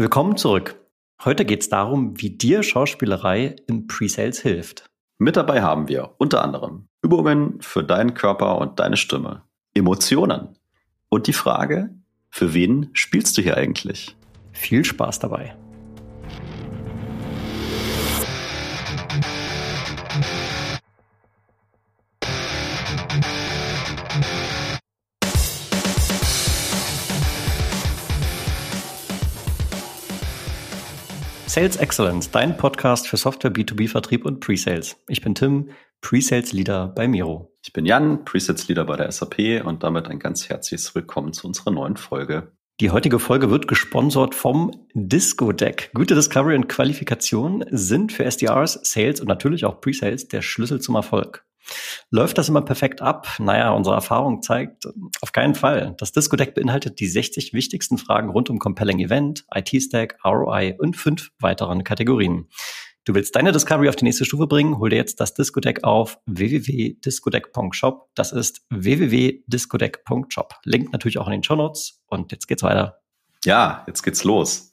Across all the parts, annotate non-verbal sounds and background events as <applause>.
Willkommen zurück. Heute geht es darum, wie dir Schauspielerei im Presales hilft. Mit dabei haben wir unter anderem Übungen für deinen Körper und deine Stimme, Emotionen und die Frage, für wen spielst du hier eigentlich? Viel Spaß dabei. Sales Excellence, dein Podcast für Software B2B Vertrieb und Presales. Ich bin Tim, Presales Leader bei Miro. Ich bin Jan, Presales Leader bei der SAP und damit ein ganz herzliches Willkommen zu unserer neuen Folge. Die heutige Folge wird gesponsert vom Disco Deck. Gute Discovery und Qualifikation sind für SDRs, Sales und natürlich auch Presales der Schlüssel zum Erfolg. Läuft das immer perfekt ab? Naja, unsere Erfahrung zeigt auf keinen Fall. Das Disco-Deck beinhaltet die 60 wichtigsten Fragen rund um Compelling Event, IT-Stack, ROI und fünf weiteren Kategorien. Du willst deine Discovery auf die nächste Stufe bringen? Hol dir jetzt das Discodeck auf www.discodeck.shop. Das ist www.discodeck.shop. Link natürlich auch in den Show Notes. Und jetzt geht's weiter. Ja, jetzt geht's los.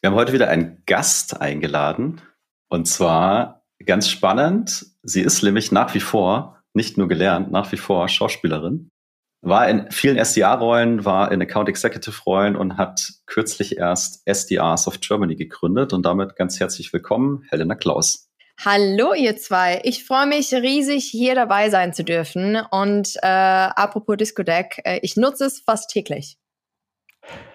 Wir haben heute wieder einen Gast eingeladen. Und zwar ganz spannend. Sie ist nämlich nach wie vor, nicht nur gelernt, nach wie vor Schauspielerin. War in vielen SDR-Rollen, war in Account Executive-Rollen und hat kürzlich erst SDRs of Germany gegründet. Und damit ganz herzlich willkommen, Helena Klaus. Hallo ihr zwei, ich freue mich riesig, hier dabei sein zu dürfen. Und äh, apropos Disco Deck, äh, ich nutze es fast täglich. <laughs>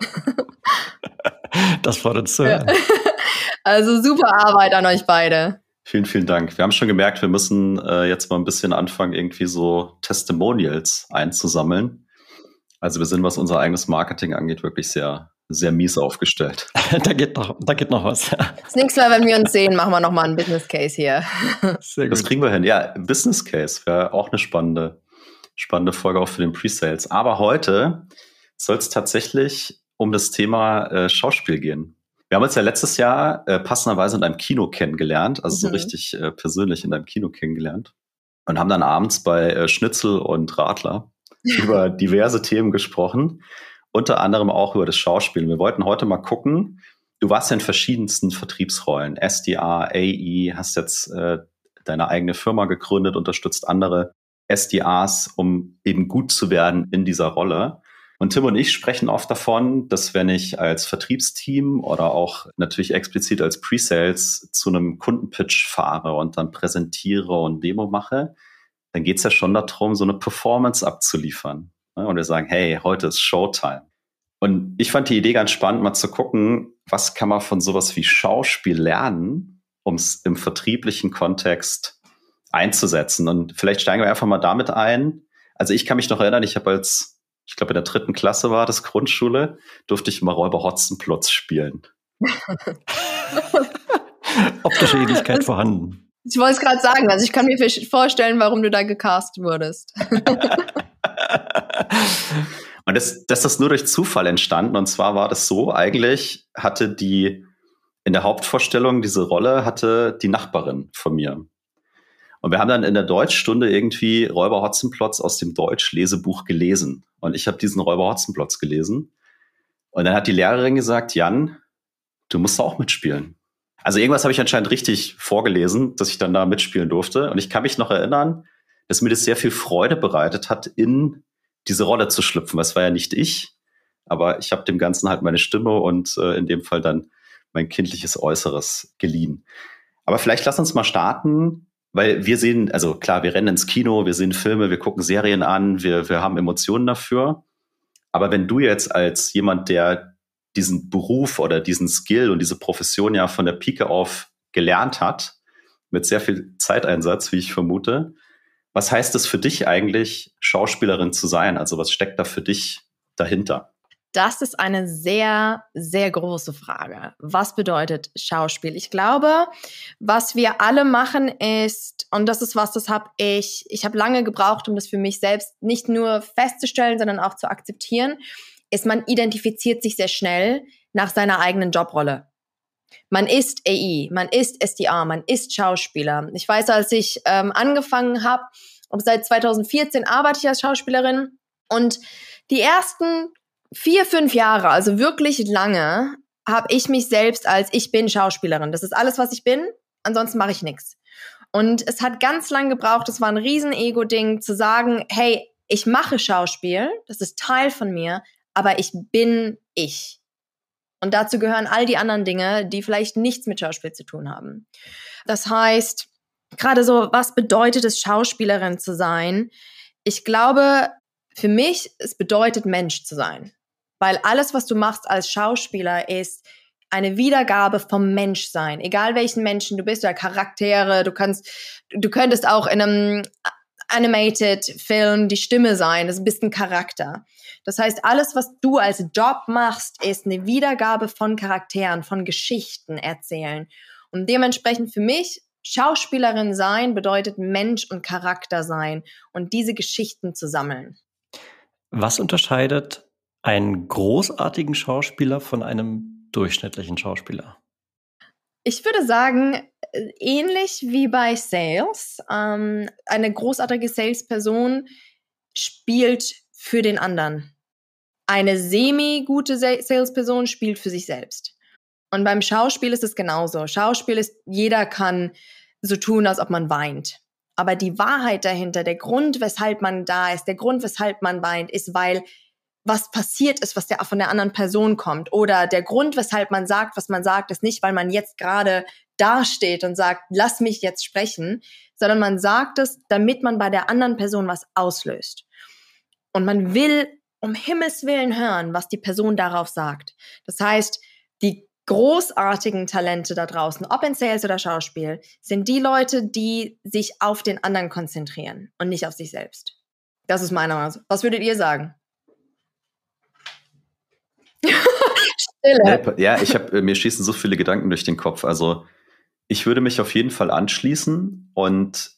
das freut uns zu hören. <laughs> Also super Arbeit an euch beide. Vielen, vielen Dank. Wir haben schon gemerkt, wir müssen äh, jetzt mal ein bisschen anfangen, irgendwie so Testimonials einzusammeln. Also wir sind, was unser eigenes Marketing angeht, wirklich sehr, sehr mies aufgestellt. <laughs> da geht noch, da geht noch was. Das nächste Mal, wenn wir uns sehen, machen wir noch mal einen Business Case hier. Sehr gut. Das kriegen wir hin. Ja, Business Case wäre auch eine spannende, spannende Folge auch für den Pre-Sales. Aber heute soll es tatsächlich um das Thema äh, Schauspiel gehen. Wir haben uns ja letztes Jahr äh, passenderweise in einem Kino kennengelernt, also mhm. so richtig äh, persönlich in einem Kino kennengelernt und haben dann abends bei äh, Schnitzel und Radler <laughs> über diverse Themen gesprochen, unter anderem auch über das Schauspiel. Wir wollten heute mal gucken, du warst ja in verschiedensten Vertriebsrollen, SDA, AE, hast jetzt äh, deine eigene Firma gegründet, unterstützt andere SDAs, um eben gut zu werden in dieser Rolle. Und Tim und ich sprechen oft davon, dass wenn ich als Vertriebsteam oder auch natürlich explizit als Pre-Sales zu einem Kundenpitch fahre und dann präsentiere und Demo mache, dann geht es ja schon darum, so eine Performance abzuliefern. Ne? Und wir sagen, hey, heute ist Showtime. Und ich fand die Idee ganz spannend, mal zu gucken, was kann man von sowas wie Schauspiel lernen, um es im vertrieblichen Kontext einzusetzen. Und vielleicht steigen wir einfach mal damit ein. Also ich kann mich noch erinnern, ich habe als ich glaube, in der dritten Klasse war das Grundschule, durfte ich mal Räuber Hotzenplotz spielen. <laughs> Optische Ähnlichkeit vorhanden. Ich wollte es gerade sagen, also ich kann mir vorstellen, warum du da gecast wurdest. <laughs> und das, das ist nur durch Zufall entstanden. Und zwar war das so, eigentlich hatte die in der Hauptvorstellung diese Rolle hatte die Nachbarin von mir. Und wir haben dann in der Deutschstunde irgendwie Räuber Hotzenplotz aus dem Deutsch-Lesebuch gelesen. Und ich habe diesen Räuber Hotzenplotz gelesen. Und dann hat die Lehrerin gesagt, Jan, du musst auch mitspielen. Also irgendwas habe ich anscheinend richtig vorgelesen, dass ich dann da mitspielen durfte. Und ich kann mich noch erinnern, dass mir das sehr viel Freude bereitet hat, in diese Rolle zu schlüpfen. Es war ja nicht ich, aber ich habe dem Ganzen halt meine Stimme und äh, in dem Fall dann mein kindliches Äußeres geliehen. Aber vielleicht lass uns mal starten weil wir sehen, also klar, wir rennen ins Kino, wir sehen Filme, wir gucken Serien an, wir, wir haben Emotionen dafür. Aber wenn du jetzt als jemand, der diesen Beruf oder diesen Skill und diese Profession ja von der Pike auf gelernt hat, mit sehr viel Zeiteinsatz, wie ich vermute, was heißt es für dich eigentlich, Schauspielerin zu sein? Also was steckt da für dich dahinter? Das ist eine sehr, sehr große Frage. Was bedeutet Schauspiel? Ich glaube, was wir alle machen ist, und das ist was, das habe ich, ich habe lange gebraucht, um das für mich selbst nicht nur festzustellen, sondern auch zu akzeptieren, ist, man identifiziert sich sehr schnell nach seiner eigenen Jobrolle. Man ist AI, man ist SDA, man ist Schauspieler. Ich weiß, als ich ähm, angefangen habe, seit 2014 arbeite ich als Schauspielerin und die ersten vier, fünf Jahre, also wirklich lange, habe ich mich selbst als ich bin Schauspielerin. Das ist alles, was ich bin. Ansonsten mache ich nichts. Und es hat ganz lang gebraucht, es war ein riesen Ego-Ding, zu sagen, hey, ich mache Schauspiel, das ist Teil von mir, aber ich bin ich. Und dazu gehören all die anderen Dinge, die vielleicht nichts mit Schauspiel zu tun haben. Das heißt, gerade so, was bedeutet es, Schauspielerin zu sein? Ich glaube, für mich, es bedeutet Mensch zu sein. Weil alles, was du machst als Schauspieler, ist eine Wiedergabe vom Menschsein. Egal welchen Menschen du bist oder Charaktere, du kannst, du könntest auch in einem Animated Film die Stimme sein. Das ist ein Charakter. Das heißt, alles, was du als Job machst, ist eine Wiedergabe von Charakteren, von Geschichten erzählen. Und dementsprechend für mich, Schauspielerin sein bedeutet Mensch und Charakter sein und diese Geschichten zu sammeln. Was unterscheidet einen großartigen Schauspieler von einem durchschnittlichen Schauspieler? Ich würde sagen, äh, ähnlich wie bei Sales. Ähm, eine großartige Salesperson spielt für den anderen. Eine semi-gute Salesperson spielt für sich selbst. Und beim Schauspiel ist es genauso. Schauspiel ist, jeder kann so tun, als ob man weint. Aber die Wahrheit dahinter, der Grund, weshalb man da ist, der Grund, weshalb man weint, ist, weil was passiert ist, was der, von der anderen Person kommt. Oder der Grund, weshalb man sagt, was man sagt, ist nicht, weil man jetzt gerade dasteht und sagt, lass mich jetzt sprechen, sondern man sagt es, damit man bei der anderen Person was auslöst. Und man will um Himmels Willen hören, was die Person darauf sagt. Das heißt, die großartigen Talente da draußen, ob in Sales oder Schauspiel, sind die Leute, die sich auf den anderen konzentrieren und nicht auf sich selbst. Das ist meine Meinung. Was würdet ihr sagen? Stille. Ja, ich habe äh, mir schießen so viele Gedanken durch den Kopf. Also ich würde mich auf jeden Fall anschließen und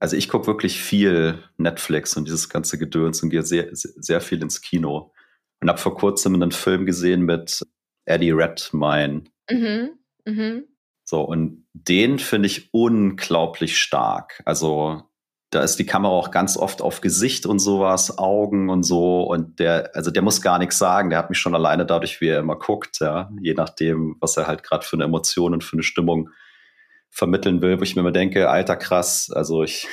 also ich gucke wirklich viel Netflix und dieses ganze Gedöns und gehe sehr, sehr viel ins Kino. Und habe vor kurzem einen Film gesehen mit Eddie Redmayne. Mhm. Mhm. So, und den finde ich unglaublich stark. Also da ist die Kamera auch ganz oft auf Gesicht und sowas, Augen und so. Und der, also der muss gar nichts sagen. Der hat mich schon alleine dadurch, wie er immer guckt, ja, je nachdem, was er halt gerade für eine Emotion und für eine Stimmung vermitteln will, wo ich mir immer denke, alter krass, also ich,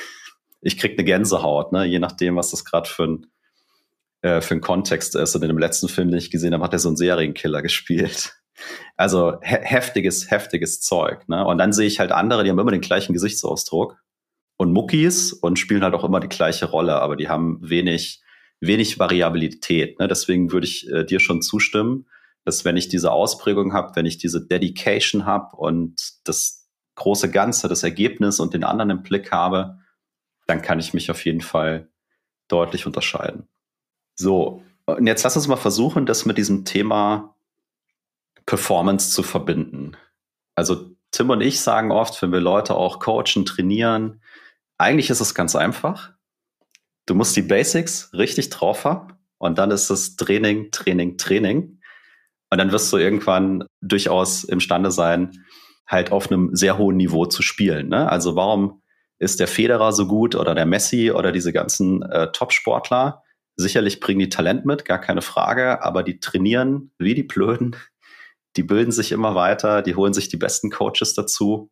ich krieg eine Gänsehaut, ne, je nachdem, was das gerade für ein, äh, für ein Kontext ist. Und in dem letzten Film, den ich gesehen habe, hat er so einen Serienkiller <laughs> gespielt. Also he heftiges, heftiges Zeug. Ne? Und dann sehe ich halt andere, die haben immer den gleichen Gesichtsausdruck und Muckis und spielen halt auch immer die gleiche Rolle, aber die haben wenig, wenig Variabilität. Ne? Deswegen würde ich äh, dir schon zustimmen, dass wenn ich diese Ausprägung habe, wenn ich diese Dedication habe und das große Ganze, das Ergebnis und den anderen im Blick habe, dann kann ich mich auf jeden Fall deutlich unterscheiden. So, und jetzt lass uns mal versuchen, das mit diesem Thema Performance zu verbinden. Also Tim und ich sagen oft, wenn wir Leute auch coachen, trainieren, eigentlich ist es ganz einfach. Du musst die Basics richtig drauf haben und dann ist es Training, Training, Training. Und dann wirst du irgendwann durchaus imstande sein, halt auf einem sehr hohen Niveau zu spielen. Ne? Also warum ist der Federer so gut oder der Messi oder diese ganzen äh, Top-Sportler? Sicherlich bringen die Talent mit, gar keine Frage, aber die trainieren wie die Blöden. Die bilden sich immer weiter, die holen sich die besten Coaches dazu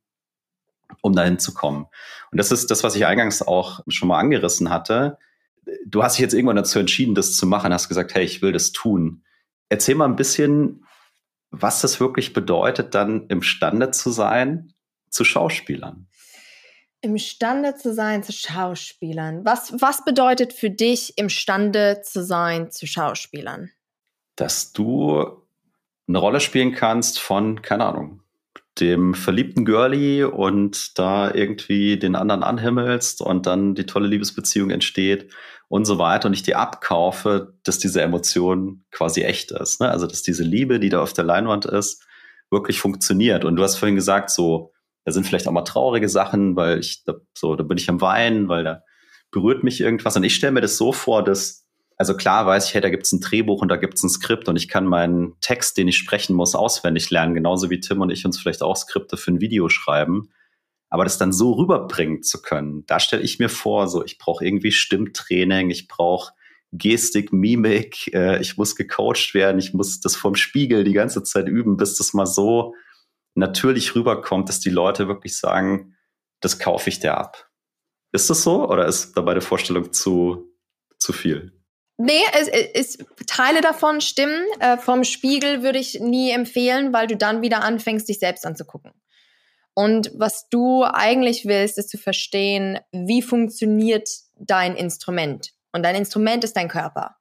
um dahin zu kommen. Und das ist das, was ich eingangs auch schon mal angerissen hatte. Du hast dich jetzt irgendwann dazu entschieden, das zu machen, hast gesagt, hey, ich will das tun. Erzähl mal ein bisschen, was das wirklich bedeutet, dann imstande zu sein zu Schauspielern. Imstande zu sein zu Schauspielern. Was, was bedeutet für dich, imstande zu sein zu Schauspielern? Dass du eine Rolle spielen kannst von, keine Ahnung, dem verliebten Girlie und da irgendwie den anderen anhimmelst und dann die tolle Liebesbeziehung entsteht und so weiter und ich dir abkaufe, dass diese Emotion quasi echt ist. Ne? Also dass diese Liebe, die da auf der Leinwand ist, wirklich funktioniert. Und du hast vorhin gesagt, so, da sind vielleicht auch mal traurige Sachen, weil ich so, da bin ich am Weinen, weil da berührt mich irgendwas. Und ich stelle mir das so vor, dass also klar weiß ich, hey, da gibt es ein Drehbuch und da gibt es ein Skript und ich kann meinen Text, den ich sprechen muss, auswendig lernen, genauso wie Tim und ich uns vielleicht auch Skripte für ein Video schreiben. Aber das dann so rüberbringen zu können, da stelle ich mir vor, so ich brauche irgendwie Stimmtraining, ich brauche Gestik, Mimik, äh, ich muss gecoacht werden, ich muss das vom Spiegel die ganze Zeit üben, bis das mal so natürlich rüberkommt, dass die Leute wirklich sagen, das kaufe ich dir ab. Ist das so oder ist dabei die Vorstellung zu, zu viel? Nee, es, es, Teile davon stimmen. Äh, vom Spiegel würde ich nie empfehlen, weil du dann wieder anfängst, dich selbst anzugucken. Und was du eigentlich willst, ist zu verstehen, wie funktioniert dein Instrument. Und dein Instrument ist dein Körper.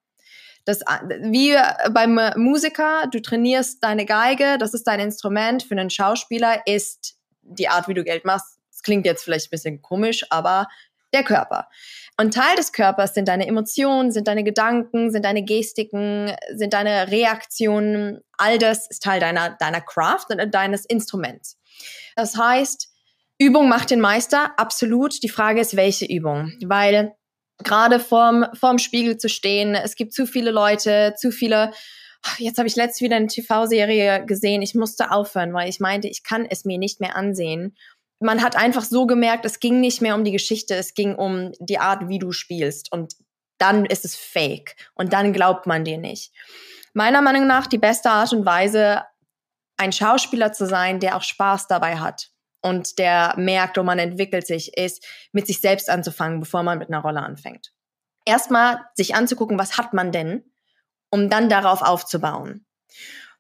Das, wie beim Musiker, du trainierst deine Geige, das ist dein Instrument. Für einen Schauspieler ist die Art, wie du Geld machst, das klingt jetzt vielleicht ein bisschen komisch, aber der Körper. Und Teil des Körpers sind deine Emotionen, sind deine Gedanken, sind deine Gestiken, sind deine Reaktionen. All das ist Teil deiner, deiner Craft und deines Instruments. Das heißt, Übung macht den Meister, absolut. Die Frage ist, welche Übung? Weil gerade vorm, vorm Spiegel zu stehen, es gibt zu viele Leute, zu viele. Jetzt habe ich letztens wieder eine TV-Serie gesehen. Ich musste aufhören, weil ich meinte, ich kann es mir nicht mehr ansehen. Man hat einfach so gemerkt, es ging nicht mehr um die Geschichte, es ging um die Art, wie du spielst. Und dann ist es fake. Und dann glaubt man dir nicht. Meiner Meinung nach die beste Art und Weise, ein Schauspieler zu sein, der auch Spaß dabei hat und der merkt, und man entwickelt sich, ist, mit sich selbst anzufangen, bevor man mit einer Rolle anfängt. Erstmal sich anzugucken, was hat man denn, um dann darauf aufzubauen.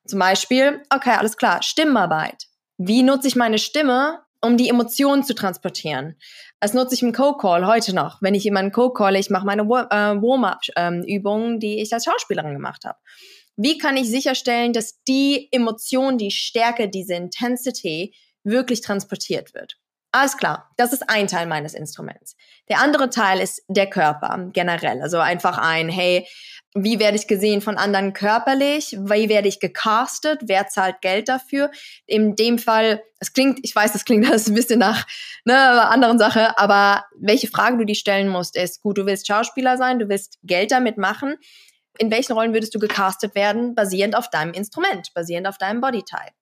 Zum Beispiel, okay, alles klar, Stimmarbeit. Wie nutze ich meine Stimme, um die Emotionen zu transportieren? Das nutze ich im Co-Call heute noch. Wenn ich jemanden Co-Calle, ich mache meine äh, Warm-up-Übungen, die ich als Schauspielerin gemacht habe. Wie kann ich sicherstellen, dass die Emotion, die Stärke, diese Intensity wirklich transportiert wird? Alles klar, das ist ein Teil meines Instruments. Der andere Teil ist der Körper generell. Also einfach ein, hey, wie werde ich gesehen von anderen körperlich? Wie werde ich gecastet? Wer zahlt Geld dafür? In dem Fall, es klingt, ich weiß, es klingt <laughs> alles ein bisschen nach ne, einer anderen Sache, aber welche Frage du dir stellen musst, ist, gut, du willst Schauspieler sein, du willst Geld damit machen in welchen Rollen würdest du gecastet werden, basierend auf deinem Instrument, basierend auf deinem Bodytype.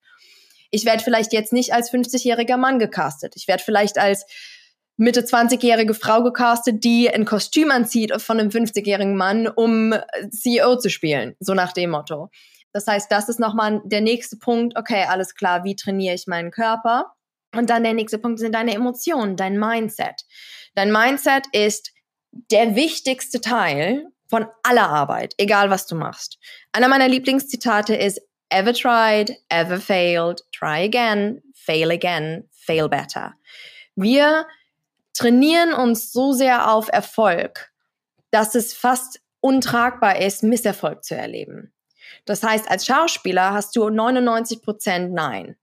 Ich werde vielleicht jetzt nicht als 50-jähriger Mann gecastet. Ich werde vielleicht als Mitte 20-jährige Frau gecastet, die ein Kostüm anzieht von einem 50-jährigen Mann, um CEO zu spielen, so nach dem Motto. Das heißt, das ist nochmal der nächste Punkt. Okay, alles klar, wie trainiere ich meinen Körper? Und dann der nächste Punkt sind deine Emotionen, dein Mindset. Dein Mindset ist der wichtigste Teil von aller Arbeit, egal was du machst. Einer meiner Lieblingszitate ist ever tried, ever failed, try again, fail again, fail better. Wir trainieren uns so sehr auf Erfolg, dass es fast untragbar ist, Misserfolg zu erleben. Das heißt, als Schauspieler hast du 99 Prozent Nein.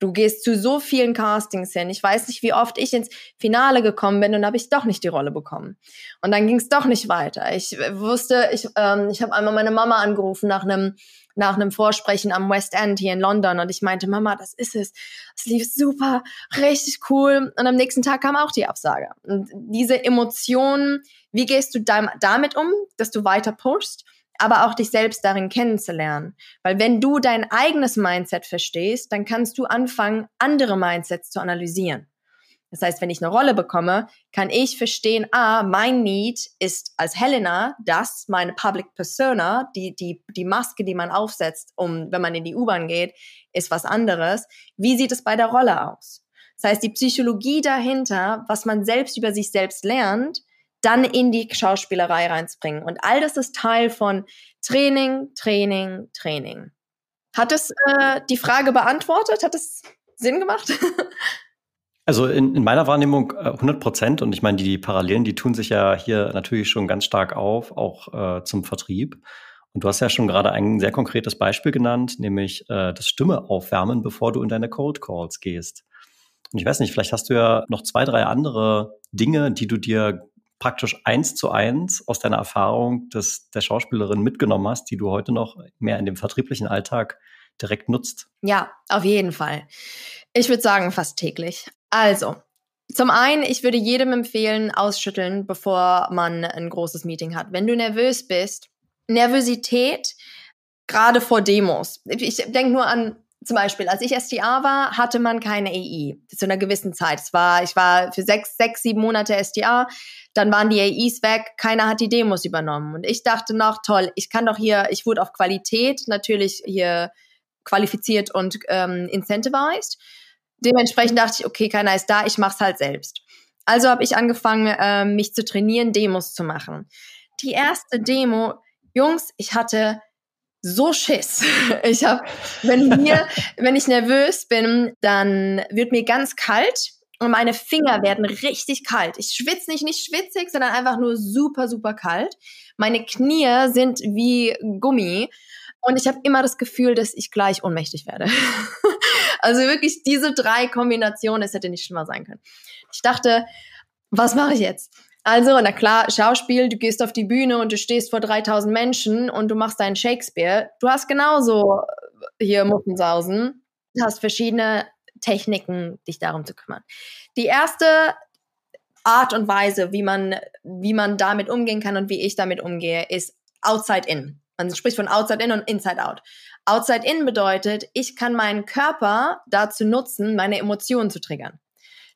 Du gehst zu so vielen Castings hin. Ich weiß nicht, wie oft ich ins Finale gekommen bin und habe ich doch nicht die Rolle bekommen. Und dann ging es doch nicht weiter. Ich wusste, ich, ähm, ich habe einmal meine Mama angerufen nach einem nach einem Vorsprechen am West End hier in London und ich meinte, Mama, das ist es. Es lief super, richtig cool. Und am nächsten Tag kam auch die Absage. Und diese Emotionen, wie gehst du damit um, dass du weiter pushst? aber auch dich selbst darin kennenzulernen. Weil wenn du dein eigenes Mindset verstehst, dann kannst du anfangen, andere Mindsets zu analysieren. Das heißt, wenn ich eine Rolle bekomme, kann ich verstehen, ah, mein Need ist als Helena das, meine Public Persona, die, die, die Maske, die man aufsetzt, um, wenn man in die U-Bahn geht, ist was anderes. Wie sieht es bei der Rolle aus? Das heißt, die Psychologie dahinter, was man selbst über sich selbst lernt, dann in die Schauspielerei reinzubringen. Und all das ist Teil von Training, Training, Training. Hat es äh, die Frage beantwortet? Hat es Sinn gemacht? <laughs> Also in, in meiner Wahrnehmung äh, 100 Prozent. Und ich meine, die, die, Parallelen, die tun sich ja hier natürlich schon ganz stark auf, auch äh, zum Vertrieb. Und du hast ja schon gerade ein sehr konkretes Beispiel genannt, nämlich äh, das Stimme aufwärmen, bevor du in deine Cold Calls gehst. Und ich weiß nicht, vielleicht hast du ja noch zwei, drei andere Dinge, die du dir praktisch eins zu eins aus deiner Erfahrung des, der Schauspielerin mitgenommen hast, die du heute noch mehr in dem vertrieblichen Alltag direkt nutzt? Ja, auf jeden Fall. Ich würde sagen, fast täglich. Also, zum einen, ich würde jedem empfehlen, ausschütteln, bevor man ein großes Meeting hat. Wenn du nervös bist, Nervosität, gerade vor Demos. Ich denke nur an zum Beispiel, als ich SDA war, hatte man keine AI zu einer gewissen Zeit. Es war, ich war für sechs, sechs, sieben Monate SDA, dann waren die AIs weg, keiner hat die Demos übernommen. Und ich dachte noch, toll, ich kann doch hier, ich wurde auf Qualität natürlich hier qualifiziert und ähm, incentivized. Dementsprechend dachte ich, okay, keiner ist da, ich mach's halt selbst. Also habe ich angefangen, äh, mich zu trainieren, Demos zu machen. Die erste Demo, Jungs, ich hatte so Schiss. <laughs> Ich habe, wenn mir, <laughs> wenn ich nervös bin, dann wird mir ganz kalt und meine Finger werden richtig kalt. Ich schwitze nicht, nicht schwitzig, sondern einfach nur super, super kalt. Meine Knie sind wie Gummi und ich habe immer das Gefühl, dass ich gleich ohnmächtig werde. <laughs> also wirklich diese drei Kombinationen, es hätte nicht schlimmer sein können. Ich dachte, was mache ich jetzt? Also, na klar, Schauspiel, du gehst auf die Bühne und du stehst vor 3000 Menschen und du machst deinen Shakespeare. Du hast genauso äh, hier Muffensausen. Du hast verschiedene Techniken, dich darum zu kümmern. Die erste Art und Weise, wie man, wie man damit umgehen kann und wie ich damit umgehe, ist outside in. Man spricht von outside in und inside out. Outside in bedeutet, ich kann meinen Körper dazu nutzen, meine Emotionen zu triggern.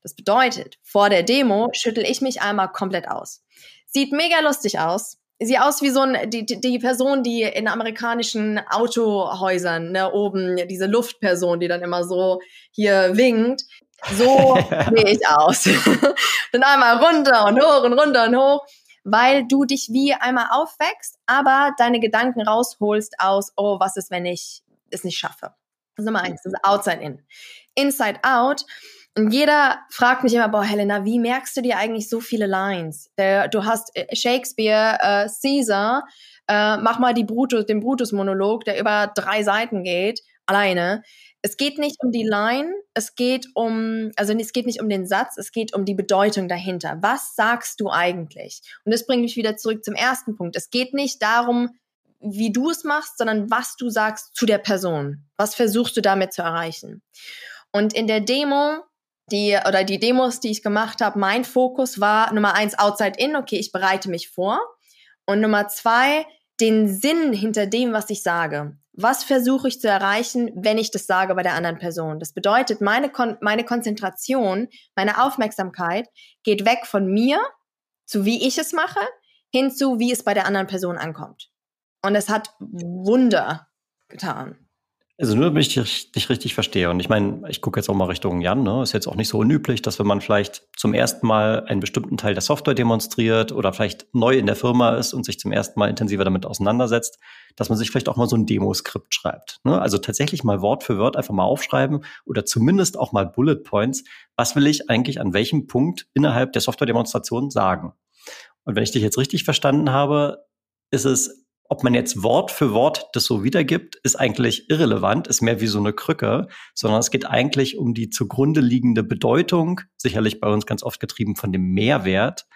Das bedeutet, vor der Demo schüttel ich mich einmal komplett aus. Sieht mega lustig aus. Sieht aus wie so ein, die, die Person, die in amerikanischen Autohäusern, ne, oben, diese Luftperson, die dann immer so hier winkt. So <laughs> sehe ich aus. <laughs> dann einmal runter und hoch und runter und hoch, weil du dich wie einmal aufwächst, aber deine Gedanken rausholst aus, oh, was ist, wenn ich es nicht schaffe? Das ist Nummer eins, das ist outside in. Inside out und jeder fragt mich immer, boah, Helena, wie merkst du dir eigentlich so viele Lines? Der, du hast äh, Shakespeare, äh, Caesar, äh, mach mal die Brutus, den Brutus-Monolog, der über drei Seiten geht, alleine. Es geht nicht um die Line, es geht um, also es geht nicht um den Satz, es geht um die Bedeutung dahinter. Was sagst du eigentlich? Und das bringt mich wieder zurück zum ersten Punkt. Es geht nicht darum, wie du es machst, sondern was du sagst zu der Person. Was versuchst du damit zu erreichen? Und in der Demo die oder die Demos, die ich gemacht habe, mein Fokus war Nummer eins outside in, okay, ich bereite mich vor. Und Nummer zwei, den Sinn hinter dem, was ich sage. Was versuche ich zu erreichen, wenn ich das sage bei der anderen Person? Das bedeutet, meine, Kon meine Konzentration, meine Aufmerksamkeit geht weg von mir, zu wie ich es mache, hin zu wie es bei der anderen Person ankommt. Und es hat Wunder getan. Also nur, damit ich dich richtig verstehe. Und ich meine, ich gucke jetzt auch mal Richtung Jan. Ne? Ist jetzt auch nicht so unüblich, dass wenn man vielleicht zum ersten Mal einen bestimmten Teil der Software demonstriert oder vielleicht neu in der Firma ist und sich zum ersten Mal intensiver damit auseinandersetzt, dass man sich vielleicht auch mal so ein Demoskript schreibt. Ne? Also tatsächlich mal Wort für Wort einfach mal aufschreiben oder zumindest auch mal Bullet Points. Was will ich eigentlich an welchem Punkt innerhalb der Software-Demonstration sagen? Und wenn ich dich jetzt richtig verstanden habe, ist es ob man jetzt Wort für Wort das so wiedergibt, ist eigentlich irrelevant, ist mehr wie so eine Krücke, sondern es geht eigentlich um die zugrunde liegende Bedeutung, sicherlich bei uns ganz oft getrieben von dem Mehrwert.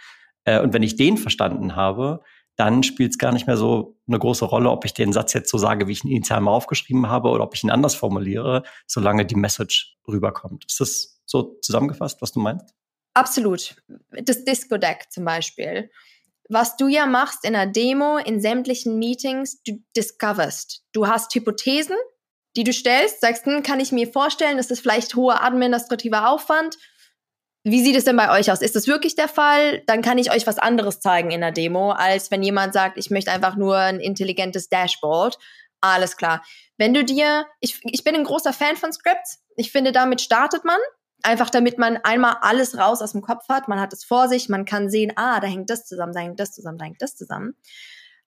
Äh, und wenn ich den verstanden habe, dann spielt es gar nicht mehr so eine große Rolle, ob ich den Satz jetzt so sage, wie ich ihn initial mal aufgeschrieben habe, oder ob ich ihn anders formuliere, solange die Message rüberkommt. Ist das so zusammengefasst, was du meinst? Absolut. Das Disco Deck zum Beispiel was du ja machst in einer Demo, in sämtlichen Meetings, du discoverst. Du hast Hypothesen, die du stellst, sagst, hm, kann ich mir vorstellen, ist das vielleicht hoher administrativer Aufwand? Wie sieht es denn bei euch aus? Ist das wirklich der Fall? Dann kann ich euch was anderes zeigen in der Demo, als wenn jemand sagt, ich möchte einfach nur ein intelligentes Dashboard. Alles klar. Wenn du dir, ich, ich bin ein großer Fan von Scripts. Ich finde, damit startet man. Einfach damit man einmal alles raus aus dem Kopf hat. Man hat es vor sich, man kann sehen, ah, da hängt das zusammen, da hängt das zusammen, da hängt das zusammen.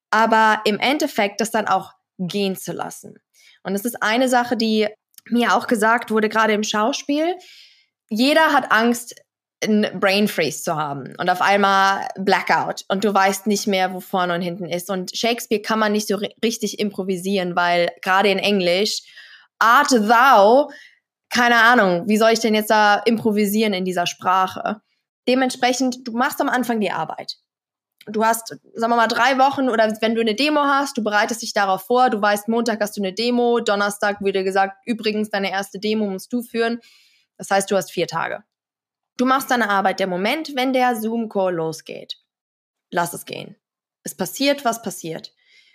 Aber im Endeffekt das dann auch gehen zu lassen. Und das ist eine Sache, die mir auch gesagt wurde, gerade im Schauspiel. Jeder hat Angst, ein Brain Freeze zu haben und auf einmal Blackout und du weißt nicht mehr, wo vorne und hinten ist. Und Shakespeare kann man nicht so richtig improvisieren, weil gerade in Englisch, art thou keine Ahnung, wie soll ich denn jetzt da improvisieren in dieser Sprache? Dementsprechend, du machst am Anfang die Arbeit. Du hast, sagen wir mal, drei Wochen oder wenn du eine Demo hast, du bereitest dich darauf vor, du weißt, Montag hast du eine Demo, Donnerstag wird dir gesagt, übrigens, deine erste Demo musst du führen. Das heißt, du hast vier Tage. Du machst deine Arbeit. Der Moment, wenn der Zoom-Call losgeht, lass es gehen. Es passiert, was passiert.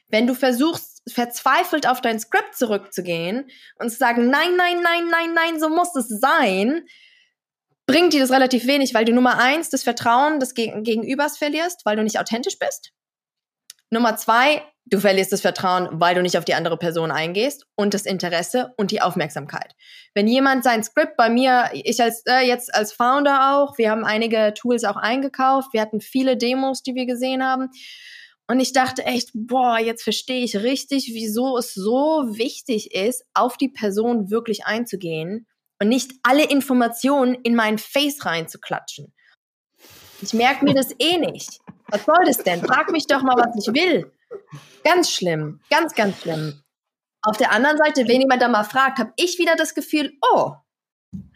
Wenn du versuchst, verzweifelt auf dein Skript zurückzugehen und zu sagen, nein, nein, nein, nein, nein, so muss es sein, bringt dir das relativ wenig, weil du Nummer eins das Vertrauen des Gegenübers verlierst, weil du nicht authentisch bist. Nummer zwei, du verlierst das Vertrauen, weil du nicht auf die andere Person eingehst und das Interesse und die Aufmerksamkeit. Wenn jemand sein Skript bei mir, ich als äh, jetzt als Founder auch, wir haben einige Tools auch eingekauft, wir hatten viele Demos, die wir gesehen haben. Und ich dachte echt, boah, jetzt verstehe ich richtig, wieso es so wichtig ist, auf die Person wirklich einzugehen und nicht alle Informationen in mein Face reinzuklatschen. Ich merke mir das eh nicht. Was soll das denn? Frag mich doch mal, was ich will. Ganz schlimm. Ganz, ganz schlimm. Auf der anderen Seite, wenn jemand da mal fragt, habe ich wieder das Gefühl, oh,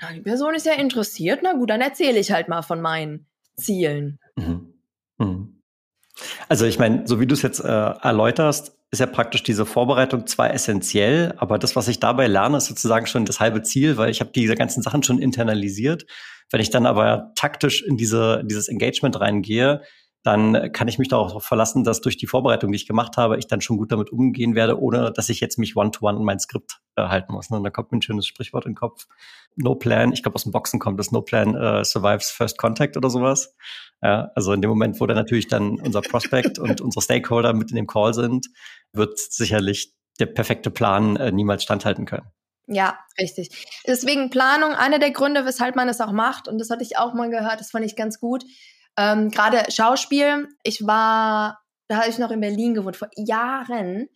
na, die Person ist ja interessiert. Na gut, dann erzähle ich halt mal von meinen Zielen. Mhm. Also ich meine, so wie du es jetzt äh, erläuterst, ist ja praktisch diese Vorbereitung zwar essentiell, aber das, was ich dabei lerne, ist sozusagen schon das halbe Ziel, weil ich habe diese ganzen Sachen schon internalisiert. Wenn ich dann aber taktisch in diese, dieses Engagement reingehe, dann kann ich mich darauf verlassen, dass durch die Vorbereitung, die ich gemacht habe, ich dann schon gut damit umgehen werde, ohne dass ich jetzt mich one-to-one in mein Skript äh, halten muss. Ne? Und da kommt mir ein schönes Sprichwort in den Kopf. No Plan, ich glaube aus dem Boxen kommt das No Plan äh, survives First Contact oder sowas. Ja, also in dem Moment, wo dann natürlich dann unser Prospect und unsere Stakeholder mit in dem Call sind, wird sicherlich der perfekte Plan äh, niemals standhalten können. Ja, richtig. Deswegen Planung, einer der Gründe, weshalb man es auch macht, und das hatte ich auch mal gehört, das fand ich ganz gut, ähm, Gerade Schauspiel. Ich war, da habe ich noch in Berlin gewohnt, vor Jahren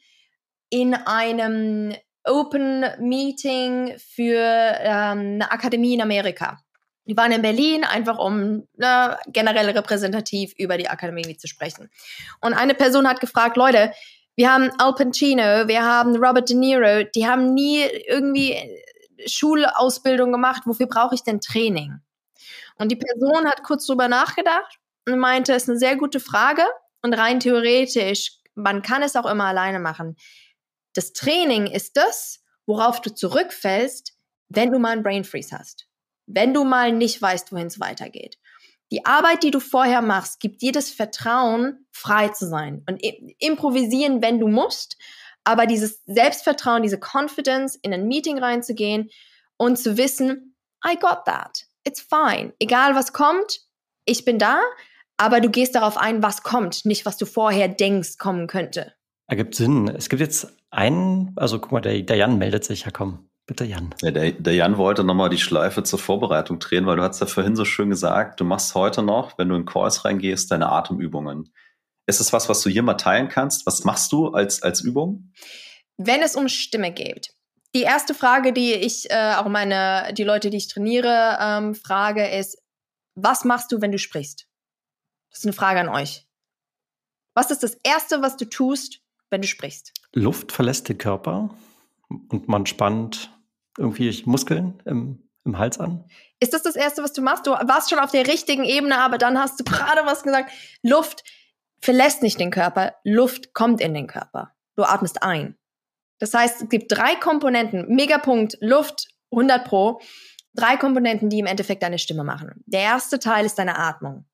in einem Open Meeting für ähm, eine Akademie in Amerika. Die waren in Berlin, einfach um ne, generell repräsentativ über die Akademie zu sprechen. Und eine Person hat gefragt, Leute, wir haben Al Pacino, wir haben Robert De Niro, die haben nie irgendwie Schulausbildung gemacht. Wofür brauche ich denn Training? Und die Person hat kurz drüber nachgedacht und meinte, es ist eine sehr gute Frage und rein theoretisch, man kann es auch immer alleine machen. Das Training ist das, worauf du zurückfällst, wenn du mal einen Brain Freeze hast. Wenn du mal nicht weißt, wohin es weitergeht. Die Arbeit, die du vorher machst, gibt dir das Vertrauen, frei zu sein und improvisieren, wenn du musst. Aber dieses Selbstvertrauen, diese Confidence, in ein Meeting reinzugehen und zu wissen, I got that it's fine. Egal was kommt, ich bin da, aber du gehst darauf ein, was kommt, nicht was du vorher denkst, kommen könnte. Ergibt Sinn. Es gibt jetzt einen, also guck mal, der, der Jan meldet sich, ja komm. Bitte, Jan. Ja, der, der Jan wollte nochmal die Schleife zur Vorbereitung drehen, weil du hast ja vorhin so schön gesagt, du machst heute noch, wenn du in Calls reingehst, deine Atemübungen. Ist es was, was du hier mal teilen kannst? Was machst du als, als Übung? Wenn es um Stimme geht, die erste Frage, die ich äh, auch meine, die Leute, die ich trainiere, ähm, frage, ist, was machst du, wenn du sprichst? Das ist eine Frage an euch. Was ist das Erste, was du tust, wenn du sprichst? Luft verlässt den Körper und man spannt irgendwie Muskeln im, im Hals an. Ist das das Erste, was du machst? Du warst schon auf der richtigen Ebene, aber dann hast du <laughs> gerade was gesagt. Luft verlässt nicht den Körper, Luft kommt in den Körper. Du atmest ein. Das heißt, es gibt drei Komponenten. Megapunkt, Luft, 100 Pro. Drei Komponenten, die im Endeffekt deine Stimme machen. Der erste Teil ist deine Atmung.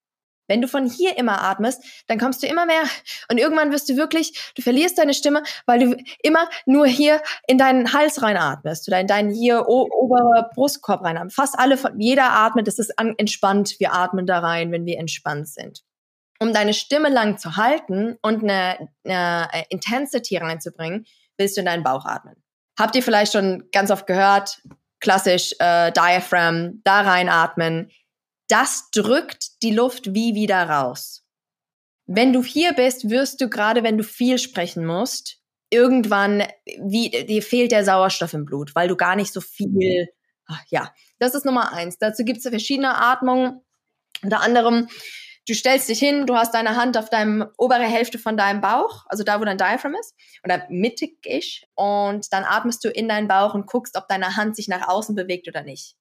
Wenn du von hier immer atmest, dann kommst du immer mehr und irgendwann wirst du wirklich, du verlierst deine Stimme, weil du immer nur hier in deinen Hals reinatmest oder in deinen hier oberen Brustkorb reinatmest. Fast alle, jeder atmet, das ist entspannt. Wir atmen da rein, wenn wir entspannt sind. Um deine Stimme lang zu halten und eine, eine Intensity reinzubringen, willst du in deinen Bauch atmen. Habt ihr vielleicht schon ganz oft gehört, klassisch äh, Diaphragm, da reinatmen. Das drückt die Luft wie wieder raus. Wenn du hier bist, wirst du gerade, wenn du viel sprechen musst, irgendwann, wie, dir fehlt der Sauerstoff im Blut, weil du gar nicht so viel, ach, ja, das ist Nummer eins. Dazu gibt es verschiedene Atmungen. Unter anderem Du stellst dich hin, du hast deine Hand auf deinem obere Hälfte von deinem Bauch, also da, wo dein Diaphragm ist, oder mittig und dann atmest du in deinen Bauch und guckst, ob deine Hand sich nach außen bewegt oder nicht.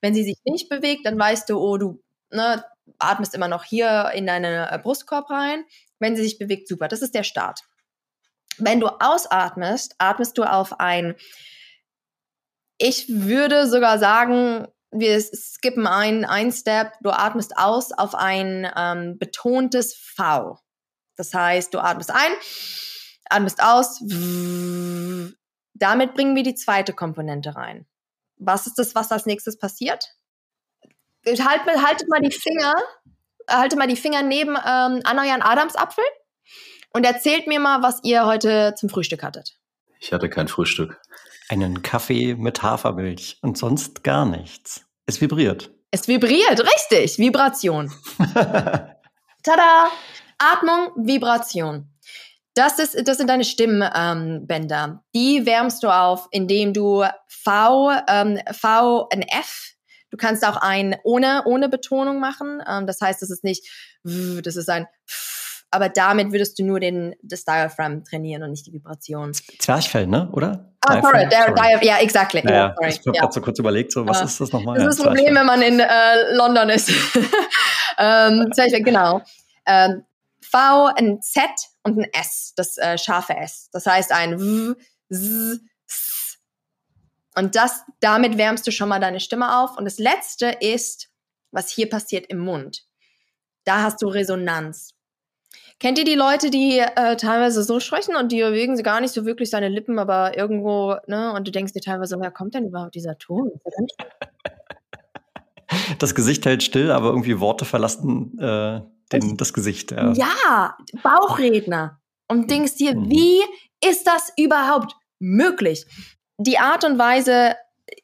Wenn sie sich nicht bewegt, dann weißt du, oh, du ne, atmest immer noch hier in deinen äh, Brustkorb rein. Wenn sie sich bewegt, super. Das ist der Start. Wenn du ausatmest, atmest du auf ein, ich würde sogar sagen, wir skippen ein, ein Step, du atmest aus auf ein ähm, betontes V. Das heißt, du atmest ein, atmest aus. Damit bringen wir die zweite Komponente rein. Was ist das, was als nächstes passiert? Halt, haltet mal die Finger, haltet mal die Finger neben ähm, an euren Adamsapfel und erzählt mir mal, was ihr heute zum Frühstück hattet. Ich hatte kein Frühstück. Einen Kaffee mit Hafermilch und sonst gar nichts. Es vibriert. Es vibriert, richtig. Vibration. <laughs> Tada! Atmung, Vibration. Das, ist, das sind deine Stimmbänder. Ähm, die wärmst du auf, indem du V, ähm, V, ein F. Du kannst auch ein ohne, ohne Betonung machen. Ähm, das heißt, das ist nicht, das ist ein aber damit würdest du nur den, das Diaphragm trainieren und nicht die Vibration. Zwerchfell, ne? Oder? Ah, sorry, der, sorry. ja, exactly. Naja, yeah, ich habe ja. gerade so kurz überlegt, so, was uh, ist das nochmal? Das ist das Problem, wenn man in äh, London ist. <laughs> ähm, Zwerchfell, genau. Ähm, v, ein Z und ein S, das äh, scharfe S. Das heißt ein W, Z, S. Und das, damit wärmst du schon mal deine Stimme auf. Und das letzte ist, was hier passiert im Mund. Da hast du Resonanz. Kennt ihr die Leute, die äh, teilweise so sprechen und die bewegen sie gar nicht so wirklich seine Lippen, aber irgendwo, ne, und du denkst dir teilweise, woher kommt denn überhaupt dieser Ton? Das Gesicht hält still, aber irgendwie Worte verlassen äh, den, das Gesicht. Ja. ja, Bauchredner. Und denkst dir, mhm. wie ist das überhaupt möglich? Die Art und Weise,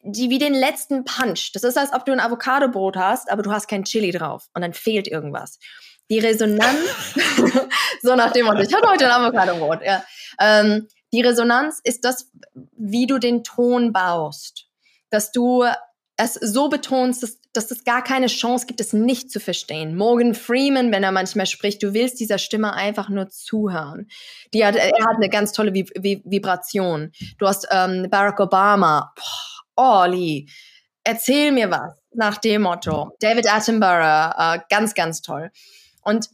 die wie den letzten Punch. Das ist, als ob du ein Avocadobrot hast, aber du hast kein Chili drauf und dann fehlt irgendwas die Resonanz, <laughs> <laughs> so nach dem Motto, ich hatte heute ein Avocado-Brot, ja. Ähm, die Resonanz ist das, wie du den Ton baust. Dass du es so betonst, dass, dass es gar keine Chance gibt, es nicht zu verstehen. Morgan Freeman, wenn er manchmal spricht, du willst dieser Stimme einfach nur zuhören. Die hat, er hat eine ganz tolle Vib Vibration. Du hast ähm, Barack Obama. Boah, Olli, erzähl mir was nach dem Motto. David Attenborough, äh, ganz, ganz toll. Und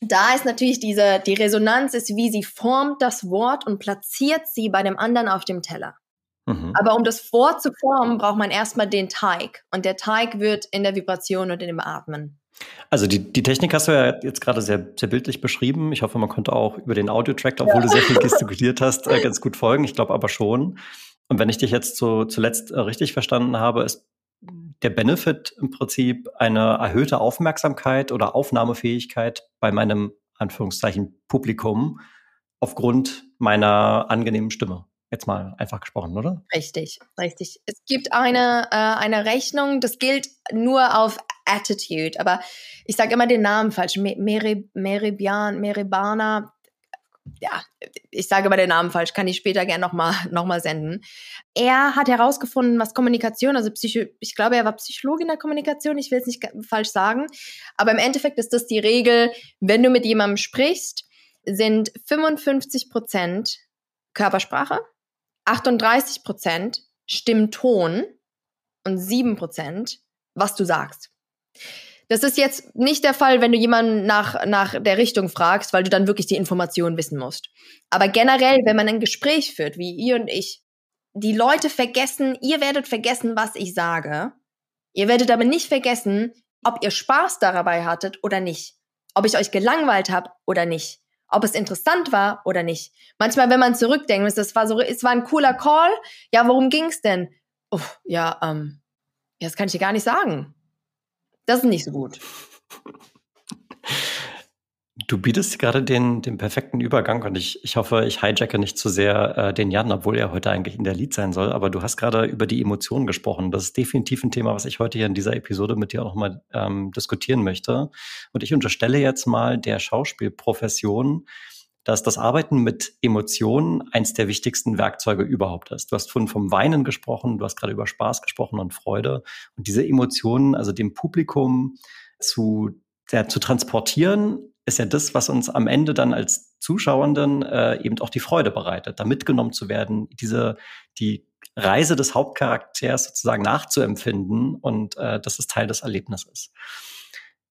da ist natürlich diese, die Resonanz ist, wie sie formt das Wort und platziert sie bei dem anderen auf dem Teller. Mhm. Aber um das Wort zu formen, braucht man erstmal den Teig. Und der Teig wird in der Vibration und in dem Atmen. Also die, die Technik hast du ja jetzt gerade sehr, sehr bildlich beschrieben. Ich hoffe, man konnte auch über den Audio-Track, obwohl ja. du sehr viel <laughs> gestikuliert hast, äh, ganz gut folgen. Ich glaube aber schon. Und wenn ich dich jetzt so zuletzt äh, richtig verstanden habe, ist der Benefit im Prinzip eine erhöhte Aufmerksamkeit oder Aufnahmefähigkeit bei meinem Anführungszeichen Publikum aufgrund meiner angenehmen Stimme. Jetzt mal einfach gesprochen, oder? Richtig, richtig. Es gibt eine, äh, eine Rechnung, das gilt nur auf Attitude, aber ich sage immer den Namen falsch. Meribian, Meribana, ja, ich sage mal den Namen falsch, kann ich später gerne nochmal noch mal senden. Er hat herausgefunden, was Kommunikation, also Psycho, ich glaube, er war Psychologe in der Kommunikation, ich will es nicht falsch sagen, aber im Endeffekt ist das die Regel, wenn du mit jemandem sprichst, sind 55 Prozent Körpersprache, 38 Prozent Stimmton und 7 Prozent, was du sagst. Das ist jetzt nicht der Fall, wenn du jemanden nach, nach der Richtung fragst, weil du dann wirklich die Informationen wissen musst. Aber generell, wenn man ein Gespräch führt, wie ihr und ich, die Leute vergessen, ihr werdet vergessen, was ich sage. Ihr werdet aber nicht vergessen, ob ihr Spaß dabei hattet oder nicht. Ob ich euch gelangweilt habe oder nicht. Ob es interessant war oder nicht. Manchmal, wenn man zurückdenkt, das war so, es war ein cooler Call. Ja, worum ging's denn? Oh, ja, ähm, ja, das kann ich dir gar nicht sagen. Das ist nicht so gut. <laughs> Du bietest gerade den, den perfekten Übergang und ich, ich hoffe, ich hijacke nicht zu sehr äh, den Jan, obwohl er heute eigentlich in der Lead sein soll. Aber du hast gerade über die Emotionen gesprochen. Das ist definitiv ein Thema, was ich heute hier in dieser Episode mit dir auch mal ähm, diskutieren möchte. Und ich unterstelle jetzt mal der Schauspielprofession, dass das Arbeiten mit Emotionen eins der wichtigsten Werkzeuge überhaupt ist. Du hast vorhin vom Weinen gesprochen, du hast gerade über Spaß gesprochen und Freude. Und diese Emotionen, also dem Publikum zu, ja, zu transportieren, ist ja das, was uns am Ende dann als Zuschauenden äh, eben auch die Freude bereitet, da mitgenommen zu werden, diese, die Reise des Hauptcharakters sozusagen nachzuempfinden und äh, dass es Teil des Erlebnisses.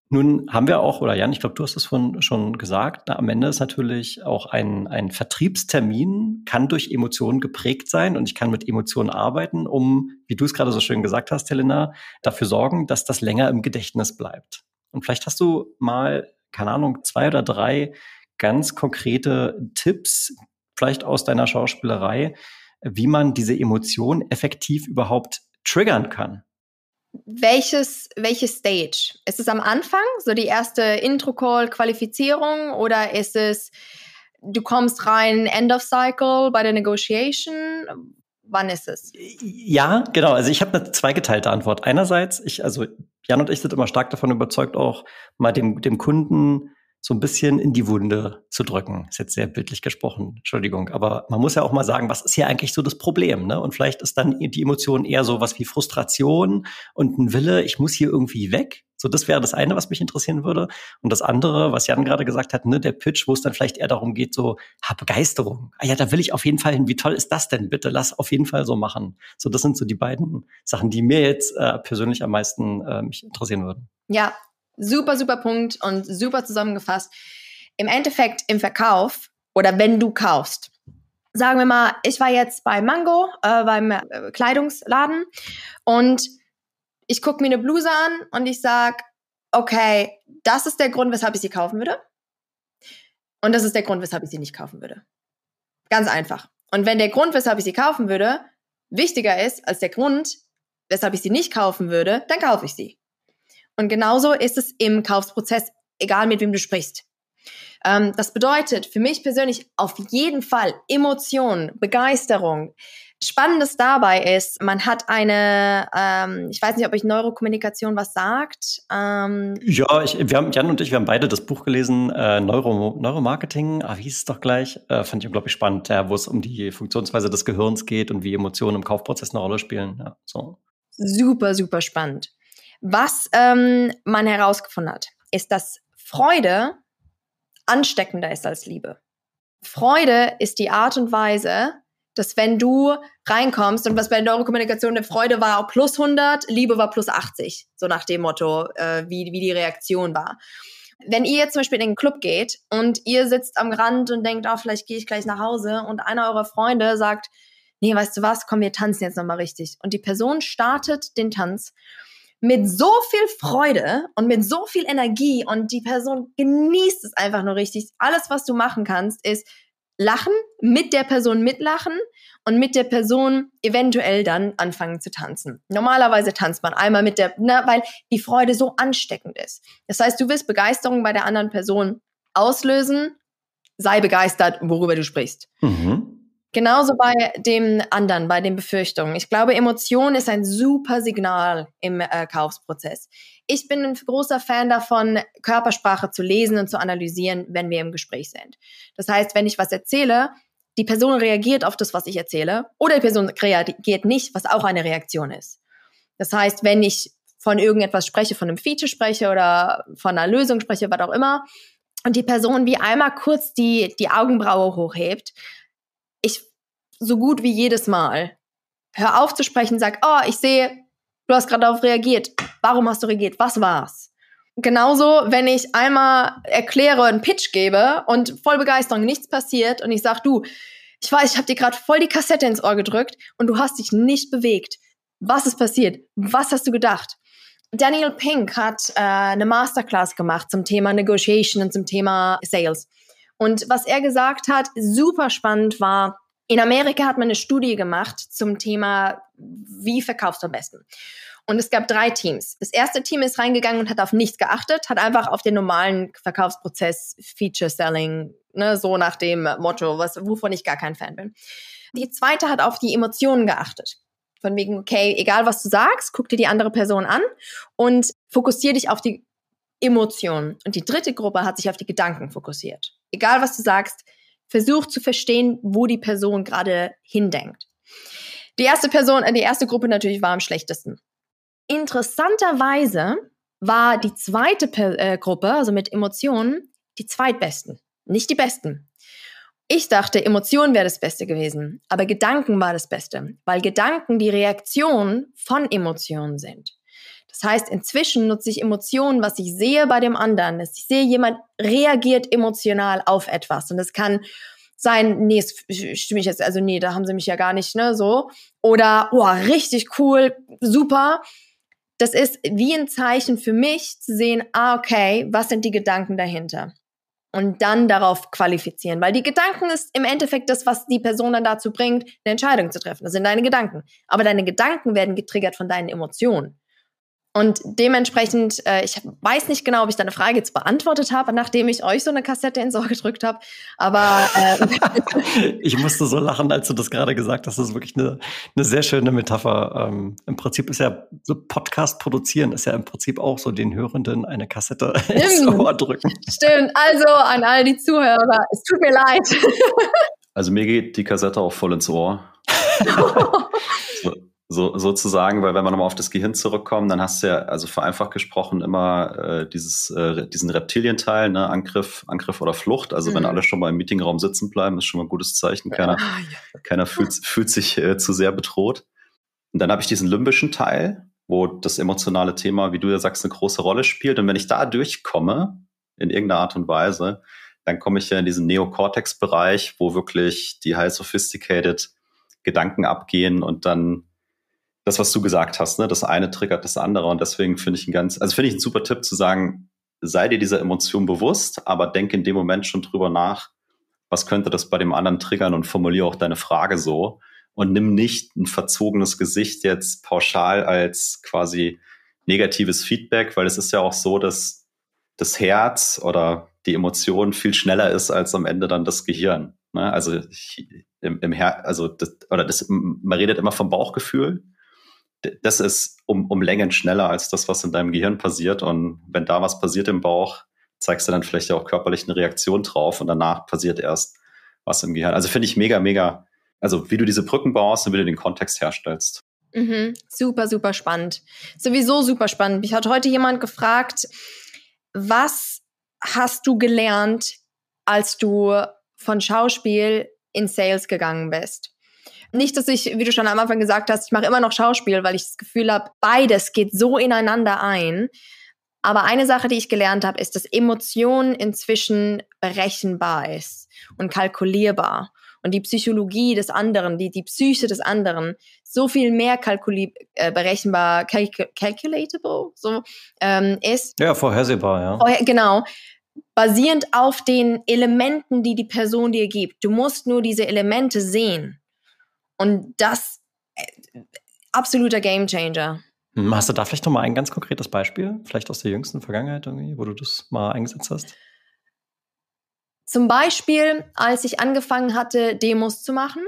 Nun haben wir auch, oder Jan, ich glaube, du hast es von, schon gesagt, na, am Ende ist natürlich auch ein, ein Vertriebstermin, kann durch Emotionen geprägt sein und ich kann mit Emotionen arbeiten, um, wie du es gerade so schön gesagt hast, Helena, dafür sorgen, dass das länger im Gedächtnis bleibt. Und vielleicht hast du mal, keine Ahnung, zwei oder drei ganz konkrete Tipps, vielleicht aus deiner Schauspielerei, wie man diese Emotion effektiv überhaupt triggern kann. Welches, welche Stage? Ist es am Anfang, so die erste Intro-Call, Qualifizierung, oder ist es, du kommst rein, End of Cycle bei der Negotiation? Wann ist es? Ja, genau. Also ich habe eine zweigeteilte Antwort. Einerseits, ich, also Jan und ich sind immer stark davon überzeugt, auch mal dem, dem Kunden so ein bisschen in die Wunde zu drücken. Ist jetzt sehr bildlich gesprochen, Entschuldigung. Aber man muss ja auch mal sagen, was ist hier eigentlich so das Problem? Ne? Und vielleicht ist dann die Emotion eher so was wie Frustration und ein Wille, ich muss hier irgendwie weg. So, das wäre das eine, was mich interessieren würde. Und das andere, was Jan gerade gesagt hat, ne, der Pitch, wo es dann vielleicht eher darum geht, so, ha, Begeisterung. Ah ja, da will ich auf jeden Fall hin. Wie toll ist das denn? Bitte lass auf jeden Fall so machen. So, das sind so die beiden Sachen, die mir jetzt äh, persönlich am meisten äh, mich interessieren würden. Ja, Super, super Punkt und super zusammengefasst. Im Endeffekt im Verkauf oder wenn du kaufst, sagen wir mal, ich war jetzt bei Mango, äh, beim äh, Kleidungsladen und ich gucke mir eine Bluse an und ich sage, okay, das ist der Grund, weshalb ich sie kaufen würde. Und das ist der Grund, weshalb ich sie nicht kaufen würde. Ganz einfach. Und wenn der Grund, weshalb ich sie kaufen würde, wichtiger ist als der Grund, weshalb ich sie nicht kaufen würde, dann kaufe ich sie. Und genauso ist es im Kaufsprozess, egal mit wem du sprichst. Ähm, das bedeutet für mich persönlich auf jeden Fall Emotion, Begeisterung. Spannendes dabei ist, man hat eine, ähm, ich weiß nicht, ob euch Neurokommunikation was sagt. Ähm, ja, ich, wir haben, Jan und ich, wir haben beide das Buch gelesen, äh, Neuro, Neuromarketing, ah, wie hieß es doch gleich, äh, fand ich unglaublich spannend, ja, wo es um die Funktionsweise des Gehirns geht und wie Emotionen im Kaufprozess eine Rolle spielen. Ja, so. Super, super spannend. Was ähm, man herausgefunden hat, ist, dass Freude ansteckender ist als Liebe. Freude ist die Art und Weise, dass wenn du reinkommst und was bei Neurokommunikation der Freude war plus 100, Liebe war plus 80, so nach dem Motto, äh, wie, wie die Reaktion war. Wenn ihr jetzt zum Beispiel in den Club geht und ihr sitzt am Rand und denkt, oh, vielleicht gehe ich gleich nach Hause und einer eurer Freunde sagt, nee, weißt du was, komm, wir tanzen jetzt nochmal richtig. Und die Person startet den Tanz mit so viel Freude und mit so viel Energie und die Person genießt es einfach nur richtig. Alles, was du machen kannst, ist lachen, mit der Person mitlachen und mit der Person eventuell dann anfangen zu tanzen. Normalerweise tanzt man einmal mit der, na, weil die Freude so ansteckend ist. Das heißt, du willst Begeisterung bei der anderen Person auslösen, sei begeistert, worüber du sprichst. Mhm. Genauso bei dem anderen, bei den Befürchtungen. Ich glaube, Emotion ist ein super Signal im äh, Kaufsprozess. Ich bin ein großer Fan davon, Körpersprache zu lesen und zu analysieren, wenn wir im Gespräch sind. Das heißt, wenn ich was erzähle, die Person reagiert auf das, was ich erzähle, oder die Person reagiert nicht, was auch eine Reaktion ist. Das heißt, wenn ich von irgendetwas spreche, von einem Feature spreche oder von einer Lösung spreche, was auch immer, und die Person wie einmal kurz die, die Augenbraue hochhebt, ich so gut wie jedes Mal hör auf zu sprechen, sag, oh, ich sehe, du hast gerade darauf reagiert. Warum hast du reagiert? Was war's? Genauso, wenn ich einmal erkläre, einen Pitch gebe und voll Begeisterung nichts passiert und ich sag, du, ich weiß, ich habe dir gerade voll die Kassette ins Ohr gedrückt und du hast dich nicht bewegt. Was ist passiert? Was hast du gedacht? Daniel Pink hat äh, eine Masterclass gemacht zum Thema Negotiation und zum Thema Sales. Und was er gesagt hat, super spannend war, in Amerika hat man eine Studie gemacht zum Thema, wie verkaufst du am besten. Und es gab drei Teams. Das erste Team ist reingegangen und hat auf nichts geachtet, hat einfach auf den normalen Verkaufsprozess Feature Selling, ne, so nach dem Motto, was, wovon ich gar kein Fan bin. Die zweite hat auf die Emotionen geachtet. Von wegen, okay, egal was du sagst, guck dir die andere Person an und fokussier dich auf die Emotionen. Und die dritte Gruppe hat sich auf die Gedanken fokussiert. Egal was du sagst, versucht zu verstehen, wo die Person gerade hindenkt. Die erste Person, äh, die erste Gruppe natürlich war am schlechtesten. Interessanterweise war die zweite äh, Gruppe, also mit Emotionen, die zweitbesten, nicht die besten. Ich dachte, Emotionen wäre das Beste gewesen, aber Gedanken war das Beste, weil Gedanken die Reaktion von Emotionen sind. Das heißt, inzwischen nutze ich Emotionen, was ich sehe bei dem anderen. Ich sehe, jemand reagiert emotional auf etwas. Und es kann sein, nee, stimme ich jetzt, also nee, da haben sie mich ja gar nicht, ne, so. Oder, oh, richtig cool, super. Das ist wie ein Zeichen für mich zu sehen, ah, okay, was sind die Gedanken dahinter? und dann darauf qualifizieren. Weil die Gedanken ist im Endeffekt das, was die Person dann dazu bringt, eine Entscheidung zu treffen. Das sind deine Gedanken. Aber deine Gedanken werden getriggert von deinen Emotionen. Und dementsprechend, äh, ich weiß nicht genau, ob ich deine Frage jetzt beantwortet habe, nachdem ich euch so eine Kassette ins Ohr gedrückt habe. Aber äh, <laughs> ich musste so lachen, als du das gerade gesagt hast. Das ist wirklich eine, eine sehr schöne Metapher. Ähm, Im Prinzip ist ja so Podcast produzieren ist ja im Prinzip auch so den Hörenden eine Kassette <laughs> ins Ohr drücken. Stimmt. Also an all die Zuhörer, es tut mir leid. Also mir geht die Kassette auch voll ins Ohr. <laughs> so so, sozusagen, weil wenn wir nochmal auf das Gehirn zurückkommen, dann hast du ja, also vereinfacht gesprochen, immer äh, dieses, äh, diesen Reptilienteil, ne, Angriff, Angriff oder Flucht. Also mhm. wenn alle schon mal im Meetingraum sitzen bleiben, ist schon mal ein gutes Zeichen. Keiner, ah, ja. keiner fühlt, <laughs> fühlt sich äh, zu sehr bedroht. Und dann habe ich diesen limbischen Teil, wo das emotionale Thema, wie du ja sagst, eine große Rolle spielt. Und wenn ich da durchkomme, in irgendeiner Art und Weise, dann komme ich ja in diesen Neocortex-Bereich, wo wirklich die high sophisticated Gedanken abgehen und dann das, was du gesagt hast, ne, das eine triggert das andere und deswegen finde ich ein ganz, also finde ich ein super Tipp zu sagen, sei dir dieser Emotion bewusst, aber denk in dem Moment schon drüber nach, was könnte das bei dem anderen triggern und formuliere auch deine Frage so und nimm nicht ein verzogenes Gesicht jetzt pauschal als quasi negatives Feedback, weil es ist ja auch so, dass das Herz oder die Emotion viel schneller ist als am Ende dann das Gehirn. Ne? Also ich, im, im Her also das, oder das, man redet immer vom Bauchgefühl das ist um, um Längen schneller als das, was in deinem Gehirn passiert. Und wenn da was passiert im Bauch, zeigst du dann vielleicht auch körperlich eine Reaktion drauf und danach passiert erst was im Gehirn. Also finde ich mega, mega, also wie du diese Brücken baust und wie du den Kontext herstellst. Mhm, super, super spannend. Sowieso super spannend. Mich hat heute jemand gefragt, was hast du gelernt, als du von Schauspiel in Sales gegangen bist? Nicht, dass ich, wie du schon am Anfang gesagt hast, ich mache immer noch Schauspiel, weil ich das Gefühl habe, beides geht so ineinander ein. Aber eine Sache, die ich gelernt habe, ist, dass Emotion inzwischen berechenbar ist und kalkulierbar. Und die Psychologie des anderen, die, die Psyche des anderen, so viel mehr kalkuli äh, berechenbar, calc calculatable, so ähm, ist. Ja, vorhersehbar, ja. Vorher, genau basierend auf den Elementen, die die Person dir gibt. Du musst nur diese Elemente sehen. Und das äh, absoluter Gamechanger. Hm, hast du da vielleicht noch mal ein ganz konkretes Beispiel, vielleicht aus der jüngsten Vergangenheit irgendwie, wo du das mal eingesetzt hast? Zum Beispiel, als ich angefangen hatte, Demos zu machen.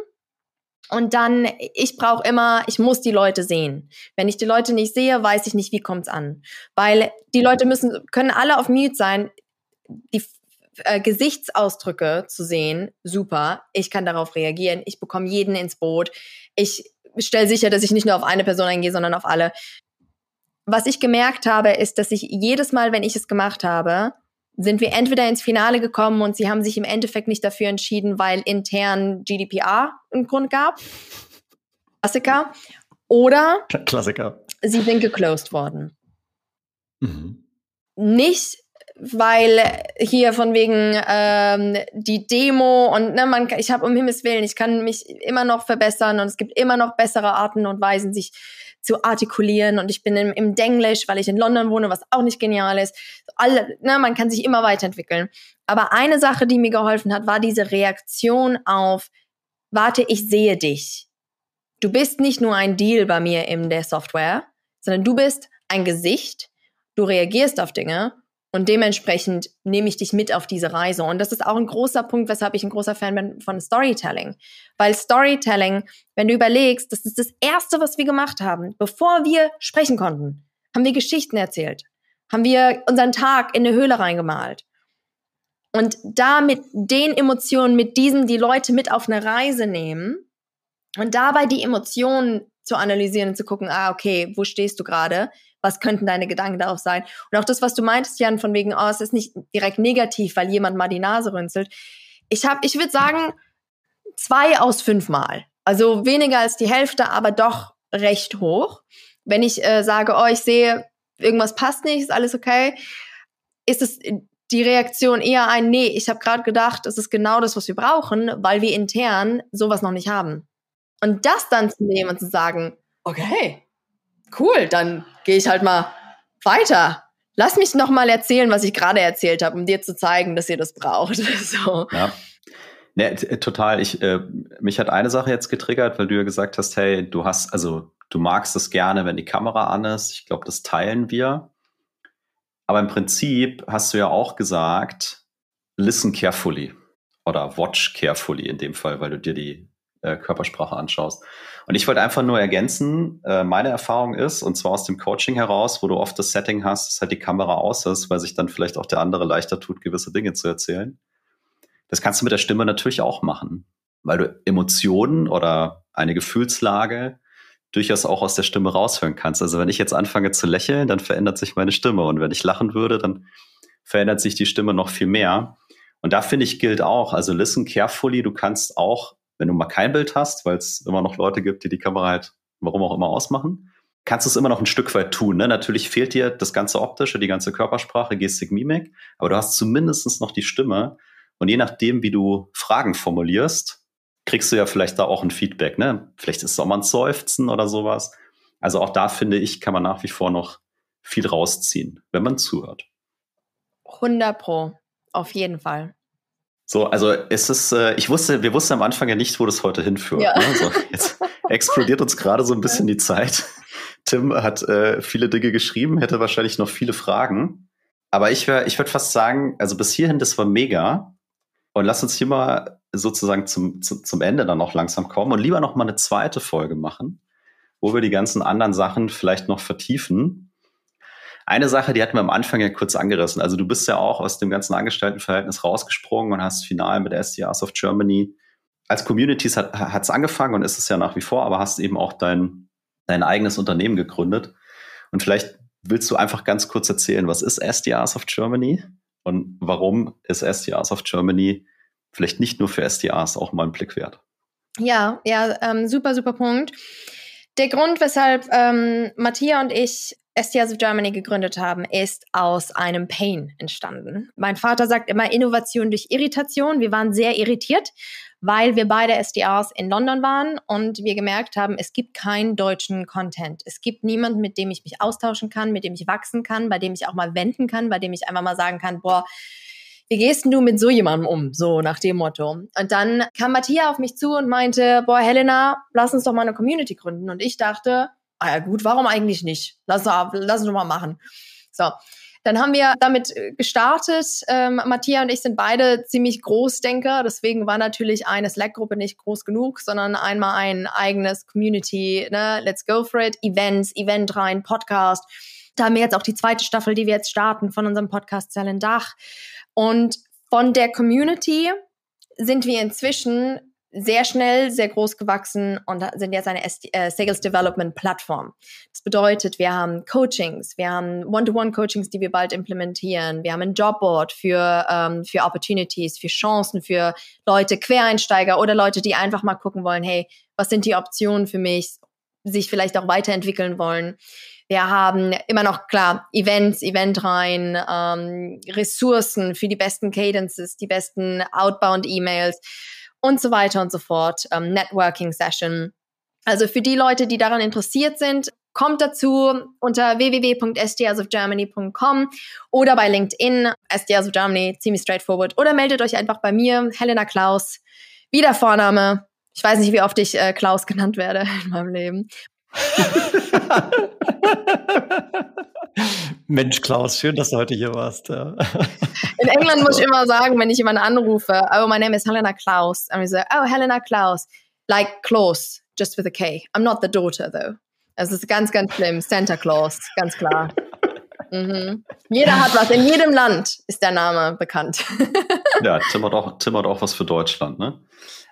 Und dann, ich brauche immer, ich muss die Leute sehen. Wenn ich die Leute nicht sehe, weiß ich nicht, wie kommt's an. Weil die Leute müssen, können alle auf Mute sein. Die äh, Gesichtsausdrücke zu sehen, super. Ich kann darauf reagieren. Ich bekomme jeden ins Boot. Ich stelle sicher, dass ich nicht nur auf eine Person eingehe, sondern auf alle. Was ich gemerkt habe, ist, dass ich jedes Mal, wenn ich es gemacht habe, sind wir entweder ins Finale gekommen und sie haben sich im Endeffekt nicht dafür entschieden, weil intern GDPR einen Grund gab. Klassiker. Oder Klassiker. sie sind geclosed worden. Mhm. Nicht weil hier von wegen ähm, die Demo und ne, man, ich habe um Himmels Willen, ich kann mich immer noch verbessern und es gibt immer noch bessere Arten und Weisen, sich zu artikulieren und ich bin im, im Denglisch, weil ich in London wohne, was auch nicht genial ist. Alle, ne, man kann sich immer weiterentwickeln. Aber eine Sache, die mir geholfen hat, war diese Reaktion auf, warte, ich sehe dich. Du bist nicht nur ein Deal bei mir in der Software, sondern du bist ein Gesicht, du reagierst auf Dinge und dementsprechend nehme ich dich mit auf diese Reise. Und das ist auch ein großer Punkt, weshalb ich ein großer Fan bin von Storytelling. Weil Storytelling, wenn du überlegst, das ist das Erste, was wir gemacht haben, bevor wir sprechen konnten, haben wir Geschichten erzählt, haben wir unseren Tag in eine Höhle reingemalt. Und da mit den Emotionen, mit diesen die Leute mit auf eine Reise nehmen und dabei die Emotionen zu analysieren und zu gucken, ah, okay, wo stehst du gerade? Was könnten deine Gedanken darauf sein? Und auch das, was du meintest, Jan, von wegen, oh, es ist nicht direkt negativ, weil jemand mal die Nase rünzelt. Ich habe, ich würde sagen, zwei aus fünf Mal. Also weniger als die Hälfte, aber doch recht hoch. Wenn ich äh, sage, oh, ich sehe, irgendwas passt nicht, ist alles okay, ist es die Reaktion eher ein, nee, ich habe gerade gedacht, es ist genau das, was wir brauchen, weil wir intern sowas noch nicht haben. Und das dann zu nehmen und zu sagen, okay, cool, dann gehe ich halt mal weiter. Lass mich noch mal erzählen, was ich gerade erzählt habe, um dir zu zeigen, dass ihr das braucht. <laughs> so. Ja. Äh, total. Ich, äh, mich hat eine Sache jetzt getriggert, weil du ja gesagt hast, hey, du hast, also du magst es gerne, wenn die Kamera an ist. Ich glaube, das teilen wir. Aber im Prinzip hast du ja auch gesagt, listen carefully oder watch carefully in dem Fall, weil du dir die äh, Körpersprache anschaust. Und ich wollte einfach nur ergänzen, äh, meine Erfahrung ist, und zwar aus dem Coaching heraus, wo du oft das Setting hast, dass halt die Kamera aus ist, weil sich dann vielleicht auch der andere leichter tut, gewisse Dinge zu erzählen. Das kannst du mit der Stimme natürlich auch machen, weil du Emotionen oder eine Gefühlslage durchaus auch aus der Stimme raushören kannst. Also wenn ich jetzt anfange zu lächeln, dann verändert sich meine Stimme. Und wenn ich lachen würde, dann verändert sich die Stimme noch viel mehr. Und da finde ich gilt auch, also listen carefully, du kannst auch wenn du mal kein Bild hast, weil es immer noch Leute gibt, die die Kamera halt, warum auch immer, ausmachen, kannst du es immer noch ein Stück weit tun. Ne? Natürlich fehlt dir das ganze Optische, die ganze Körpersprache, Gestik, Mimik, aber du hast zumindest noch die Stimme. Und je nachdem, wie du Fragen formulierst, kriegst du ja vielleicht da auch ein Feedback. Ne? Vielleicht ist es auch mal ein Seufzen oder sowas. Also auch da finde ich, kann man nach wie vor noch viel rausziehen, wenn man zuhört. 100 Pro, auf jeden Fall. So, also es ist, äh, ich wusste, wir wussten am Anfang ja nicht, wo das heute hinführt. Ja. Ne? So, jetzt <laughs> explodiert uns gerade so ein bisschen die Zeit. Tim hat äh, viele Dinge geschrieben, hätte wahrscheinlich noch viele Fragen. Aber ich, wär, ich würde fast sagen, also bis hierhin, das war mega. Und lass uns hier mal sozusagen zum, zu, zum Ende dann noch langsam kommen und lieber noch mal eine zweite Folge machen, wo wir die ganzen anderen Sachen vielleicht noch vertiefen. Eine Sache, die hatten wir am Anfang ja kurz angerissen. Also du bist ja auch aus dem ganzen Angestelltenverhältnis rausgesprungen und hast final mit SDRs of Germany als Communities hat es angefangen und ist es ja nach wie vor, aber hast eben auch dein, dein eigenes Unternehmen gegründet. Und vielleicht willst du einfach ganz kurz erzählen, was ist SDRs of Germany und warum ist SDRs of Germany vielleicht nicht nur für SDRs auch mal einen Blick wert? Ja, ja, ähm, super, super Punkt. Der Grund, weshalb ähm, Matthias und ich STS of Germany gegründet haben, ist aus einem Pain entstanden. Mein Vater sagt immer Innovation durch Irritation. Wir waren sehr irritiert, weil wir beide SDRs in London waren und wir gemerkt haben, es gibt keinen deutschen Content. Es gibt niemanden, mit dem ich mich austauschen kann, mit dem ich wachsen kann, bei dem ich auch mal wenden kann, bei dem ich einfach mal sagen kann, boah, wie gehst du mit so jemandem um? So nach dem Motto. Und dann kam Matthias auf mich zu und meinte, boah, Helena, lass uns doch mal eine Community gründen. Und ich dachte, ah ja gut, warum eigentlich nicht? Lass, lass uns mal machen. So. Dann haben wir damit äh, gestartet. Ähm, Matthias und ich sind beide ziemlich Großdenker. Deswegen war natürlich eine Slack-Gruppe nicht groß genug, sondern einmal ein eigenes Community, ne? Let's go for it. Events, Event rein, Podcast. Da haben wir jetzt auch die zweite Staffel, die wir jetzt starten von unserem Podcast Zellen Dach. Und von der Community sind wir inzwischen sehr schnell, sehr groß gewachsen und sind jetzt eine äh, Sales Development Plattform. Das bedeutet, wir haben Coachings, wir haben One-to-One-Coachings, die wir bald implementieren, wir haben ein Jobboard für, ähm, für Opportunities, für Chancen, für Leute, Quereinsteiger oder Leute, die einfach mal gucken wollen, hey, was sind die Optionen für mich, sich vielleicht auch weiterentwickeln wollen. Wir haben immer noch, klar, Events, Event rein, ähm, Ressourcen für die besten Cadences, die besten Outbound-E-Mails und so weiter und so fort. Ähm, Networking-Session. Also für die Leute, die daran interessiert sind, kommt dazu unter www.sdsofgermany.com oder bei LinkedIn, SDS of Germany, ziemlich straightforward. Oder meldet euch einfach bei mir, Helena Klaus, wie der Vorname. Ich weiß nicht, wie oft ich äh, Klaus genannt werde <laughs> in meinem Leben. <laughs> Mensch, Klaus, schön, dass du heute hier warst. Ja. In England muss ich immer sagen, wenn ich jemanden anrufe, oh, my name is Helena Klaus. Und ich sage, oh, Helena Klaus. Like Klaus, just with a K. I'm not the daughter, though. Es ist ganz, ganz schlimm. Santa Claus, ganz klar. Mhm. Jeder hat was. In jedem Land ist der Name bekannt. ja, Tim hat, auch, Tim hat auch was für Deutschland, ne?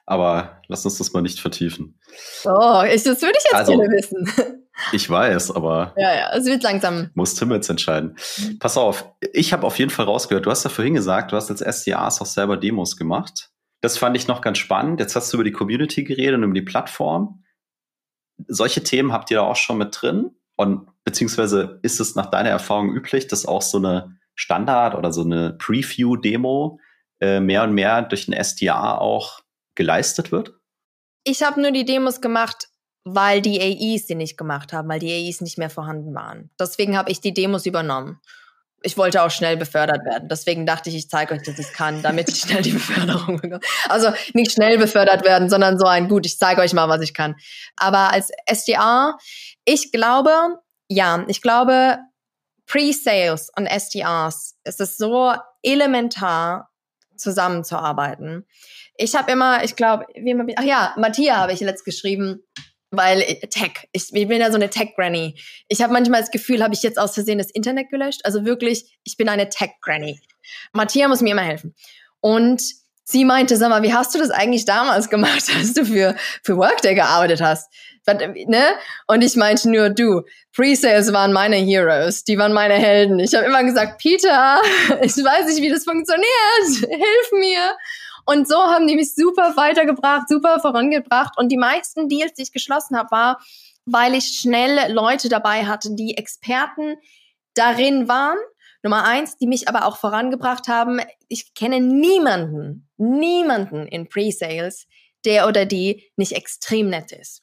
Aber lass uns das mal nicht vertiefen. Oh, ich, das würde ich jetzt also, gerne wissen. <laughs> Ich weiß, aber. Ja, ja, es wird langsam. Muss Tim jetzt entscheiden. Pass auf, ich habe auf jeden Fall rausgehört, du hast ja vorhin gesagt, du hast als SDAs auch selber Demos gemacht. Das fand ich noch ganz spannend. Jetzt hast du über die Community geredet und über die Plattform. Solche Themen habt ihr da auch schon mit drin? Und beziehungsweise ist es nach deiner Erfahrung üblich, dass auch so eine Standard- oder so eine Preview-Demo äh, mehr und mehr durch ein SDA auch geleistet wird? Ich habe nur die Demos gemacht, weil die AIs sie nicht gemacht haben, weil die AIs nicht mehr vorhanden waren. Deswegen habe ich die Demos übernommen. ich wollte auch schnell befördert werden. Deswegen dachte ich, ich zeige euch, dass ich es kann, damit ich schnell die <laughs> Beförderung bekomme. Also nicht schnell befördert werden, sondern so ein gut, ich zeige euch mal, was ich kann. Aber als SDR, ich glaube, ja, ich glaube, Pre-Sales und SDRs, es ist so elementar, zusammenzuarbeiten. Ich habe immer, ich glaube, ach ja, Matthias habe ich letzt geschrieben, weil äh, Tech, ich, ich bin ja so eine Tech-Granny. Ich habe manchmal das Gefühl, habe ich jetzt aus Versehen das Internet gelöscht? Also wirklich, ich bin eine Tech-Granny. Matthias muss mir immer helfen. Und sie meinte, sag mal, wie hast du das eigentlich damals gemacht, <laughs> als du für, für Workday gearbeitet hast? Ne? Und ich meinte nur, du, Pre-Sales waren meine Heroes, die waren meine Helden. Ich habe immer gesagt, Peter, <laughs> ich weiß nicht, wie das funktioniert, hilf mir. Und so haben die mich super weitergebracht, super vorangebracht. Und die meisten Deals, die ich geschlossen habe, war, weil ich schnell Leute dabei hatte, die Experten darin waren. Nummer eins, die mich aber auch vorangebracht haben. Ich kenne niemanden, niemanden in Pre-Sales, der oder die nicht extrem nett ist.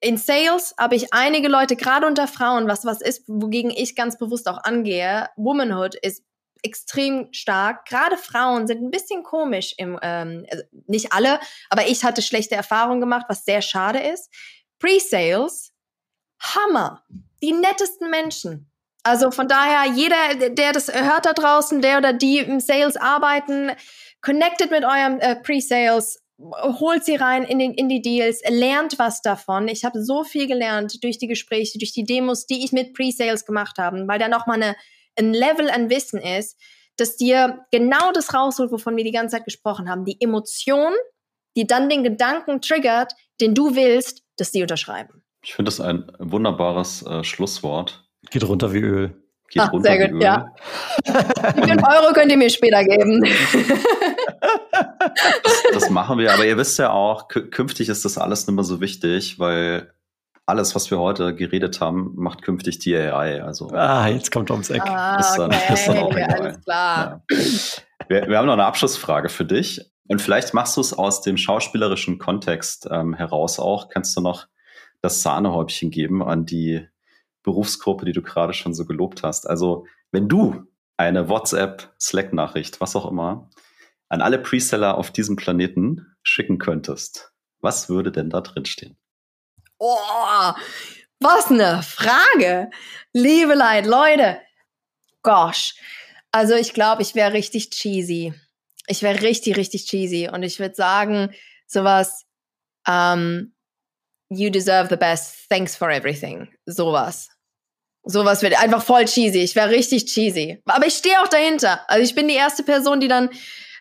In Sales habe ich einige Leute, gerade unter Frauen, was was ist, wogegen ich ganz bewusst auch angehe. Womanhood ist extrem stark. Gerade Frauen sind ein bisschen komisch im, ähm, also nicht alle, aber ich hatte schlechte Erfahrungen gemacht, was sehr schade ist. Pre-Sales, Hammer. Die nettesten Menschen. Also von daher, jeder, der das hört da draußen, der oder die im Sales arbeiten, connected mit eurem äh, Pre-Sales, holt sie rein in, den, in die Deals, lernt was davon. Ich habe so viel gelernt durch die Gespräche, durch die Demos, die ich mit Pre-Sales gemacht habe, weil da nochmal eine ein Level an Wissen ist, das dir genau das rausholt, wovon wir die ganze Zeit gesprochen haben. Die Emotion, die dann den Gedanken triggert, den du willst, dass die unterschreiben. Ich finde das ein wunderbares äh, Schlusswort. Geht runter wie Öl. Geht ah, runter sehr gut, Öl. ja. Wie viel Euro könnt ihr mir später geben? das, das, machen wir, aber ihr wisst ja auch, künftig ist das alles nicht mehr so wichtig, weil alles, was wir heute geredet haben, macht künftig die AI. Also, ah, jetzt kommt ums Eck. Ah, ist dann, okay. ist dann auch egal. Alles klar. Ja. Wir, wir, haben noch eine Abschlussfrage für dich. Und vielleicht machst du es aus dem schauspielerischen Kontext ähm, heraus auch. Kannst du noch das Sahnehäubchen geben an die Berufsgruppe, die du gerade schon so gelobt hast? Also, wenn du eine WhatsApp, Slack-Nachricht, was auch immer, an alle Preseller auf diesem Planeten schicken könntest, was würde denn da drin stehen? Oh, was eine Frage. Liebe Leid, Leute. Gosh. Also ich glaube, ich wäre richtig cheesy. Ich wäre richtig, richtig cheesy. Und ich würde sagen, sowas, um, ähm, you deserve the best, thanks for everything. Sowas. Sowas wird einfach voll cheesy. Ich wäre richtig cheesy. Aber ich stehe auch dahinter. Also ich bin die erste Person, die dann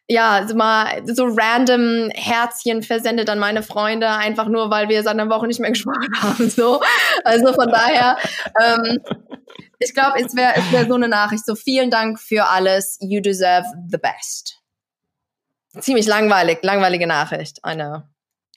ja, so mal so random Herzchen versendet an meine Freunde, einfach nur, weil wir seit einer Woche nicht mehr <laughs> gesprochen haben. So. Also von daher, ähm, ich glaube, es wäre es wär so eine Nachricht. So, vielen Dank für alles. You deserve the best. Ziemlich langweilig, langweilige Nachricht. I know.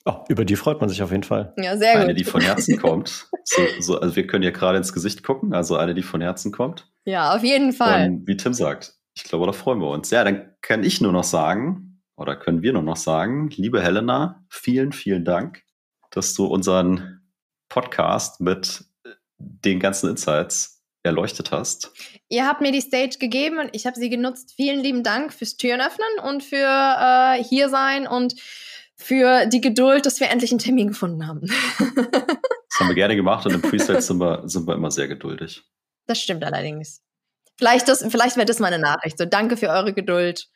Oh, über die freut man sich auf jeden Fall. Ja, sehr gut. Eine, die von Herzen kommt. So, so, also wir können ja gerade ins Gesicht gucken, also eine, die von Herzen kommt. Ja, auf jeden Fall. Und wie Tim sagt, ich glaube, da freuen wir uns. Ja, dann kann ich nur noch sagen, oder können wir nur noch sagen, liebe Helena, vielen, vielen Dank, dass du unseren Podcast mit den ganzen Insights erleuchtet hast. Ihr habt mir die Stage gegeben und ich habe sie genutzt. Vielen lieben Dank fürs Türen öffnen und für äh, hier sein und für die Geduld, dass wir endlich einen Termin gefunden haben. das haben wir gerne gemacht und im <laughs> Preset sind wir, sind wir immer sehr geduldig. Das stimmt allerdings. Vielleicht, das, vielleicht wäre das meine Nachricht. So, danke für eure Geduld.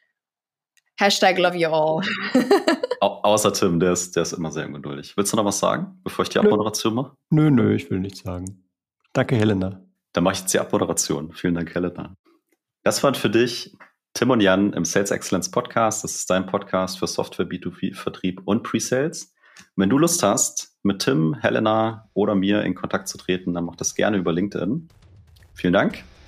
Hashtag love you all. <laughs> Au außer Tim, der ist, der ist immer sehr ungeduldig. Willst du noch was sagen, bevor ich die Abmoderation mache? Nö, nö, ich will nichts sagen. Danke, Helena. Dann mache ich jetzt die Abmoderation. Vielen Dank, Helena. Das waren für dich Tim und Jan im Sales Excellence Podcast. Das ist dein Podcast für Software, B2B-Vertrieb und Pre-Sales. Wenn du Lust hast, mit Tim, Helena oder mir in Kontakt zu treten, dann mach das gerne über LinkedIn. Vielen Dank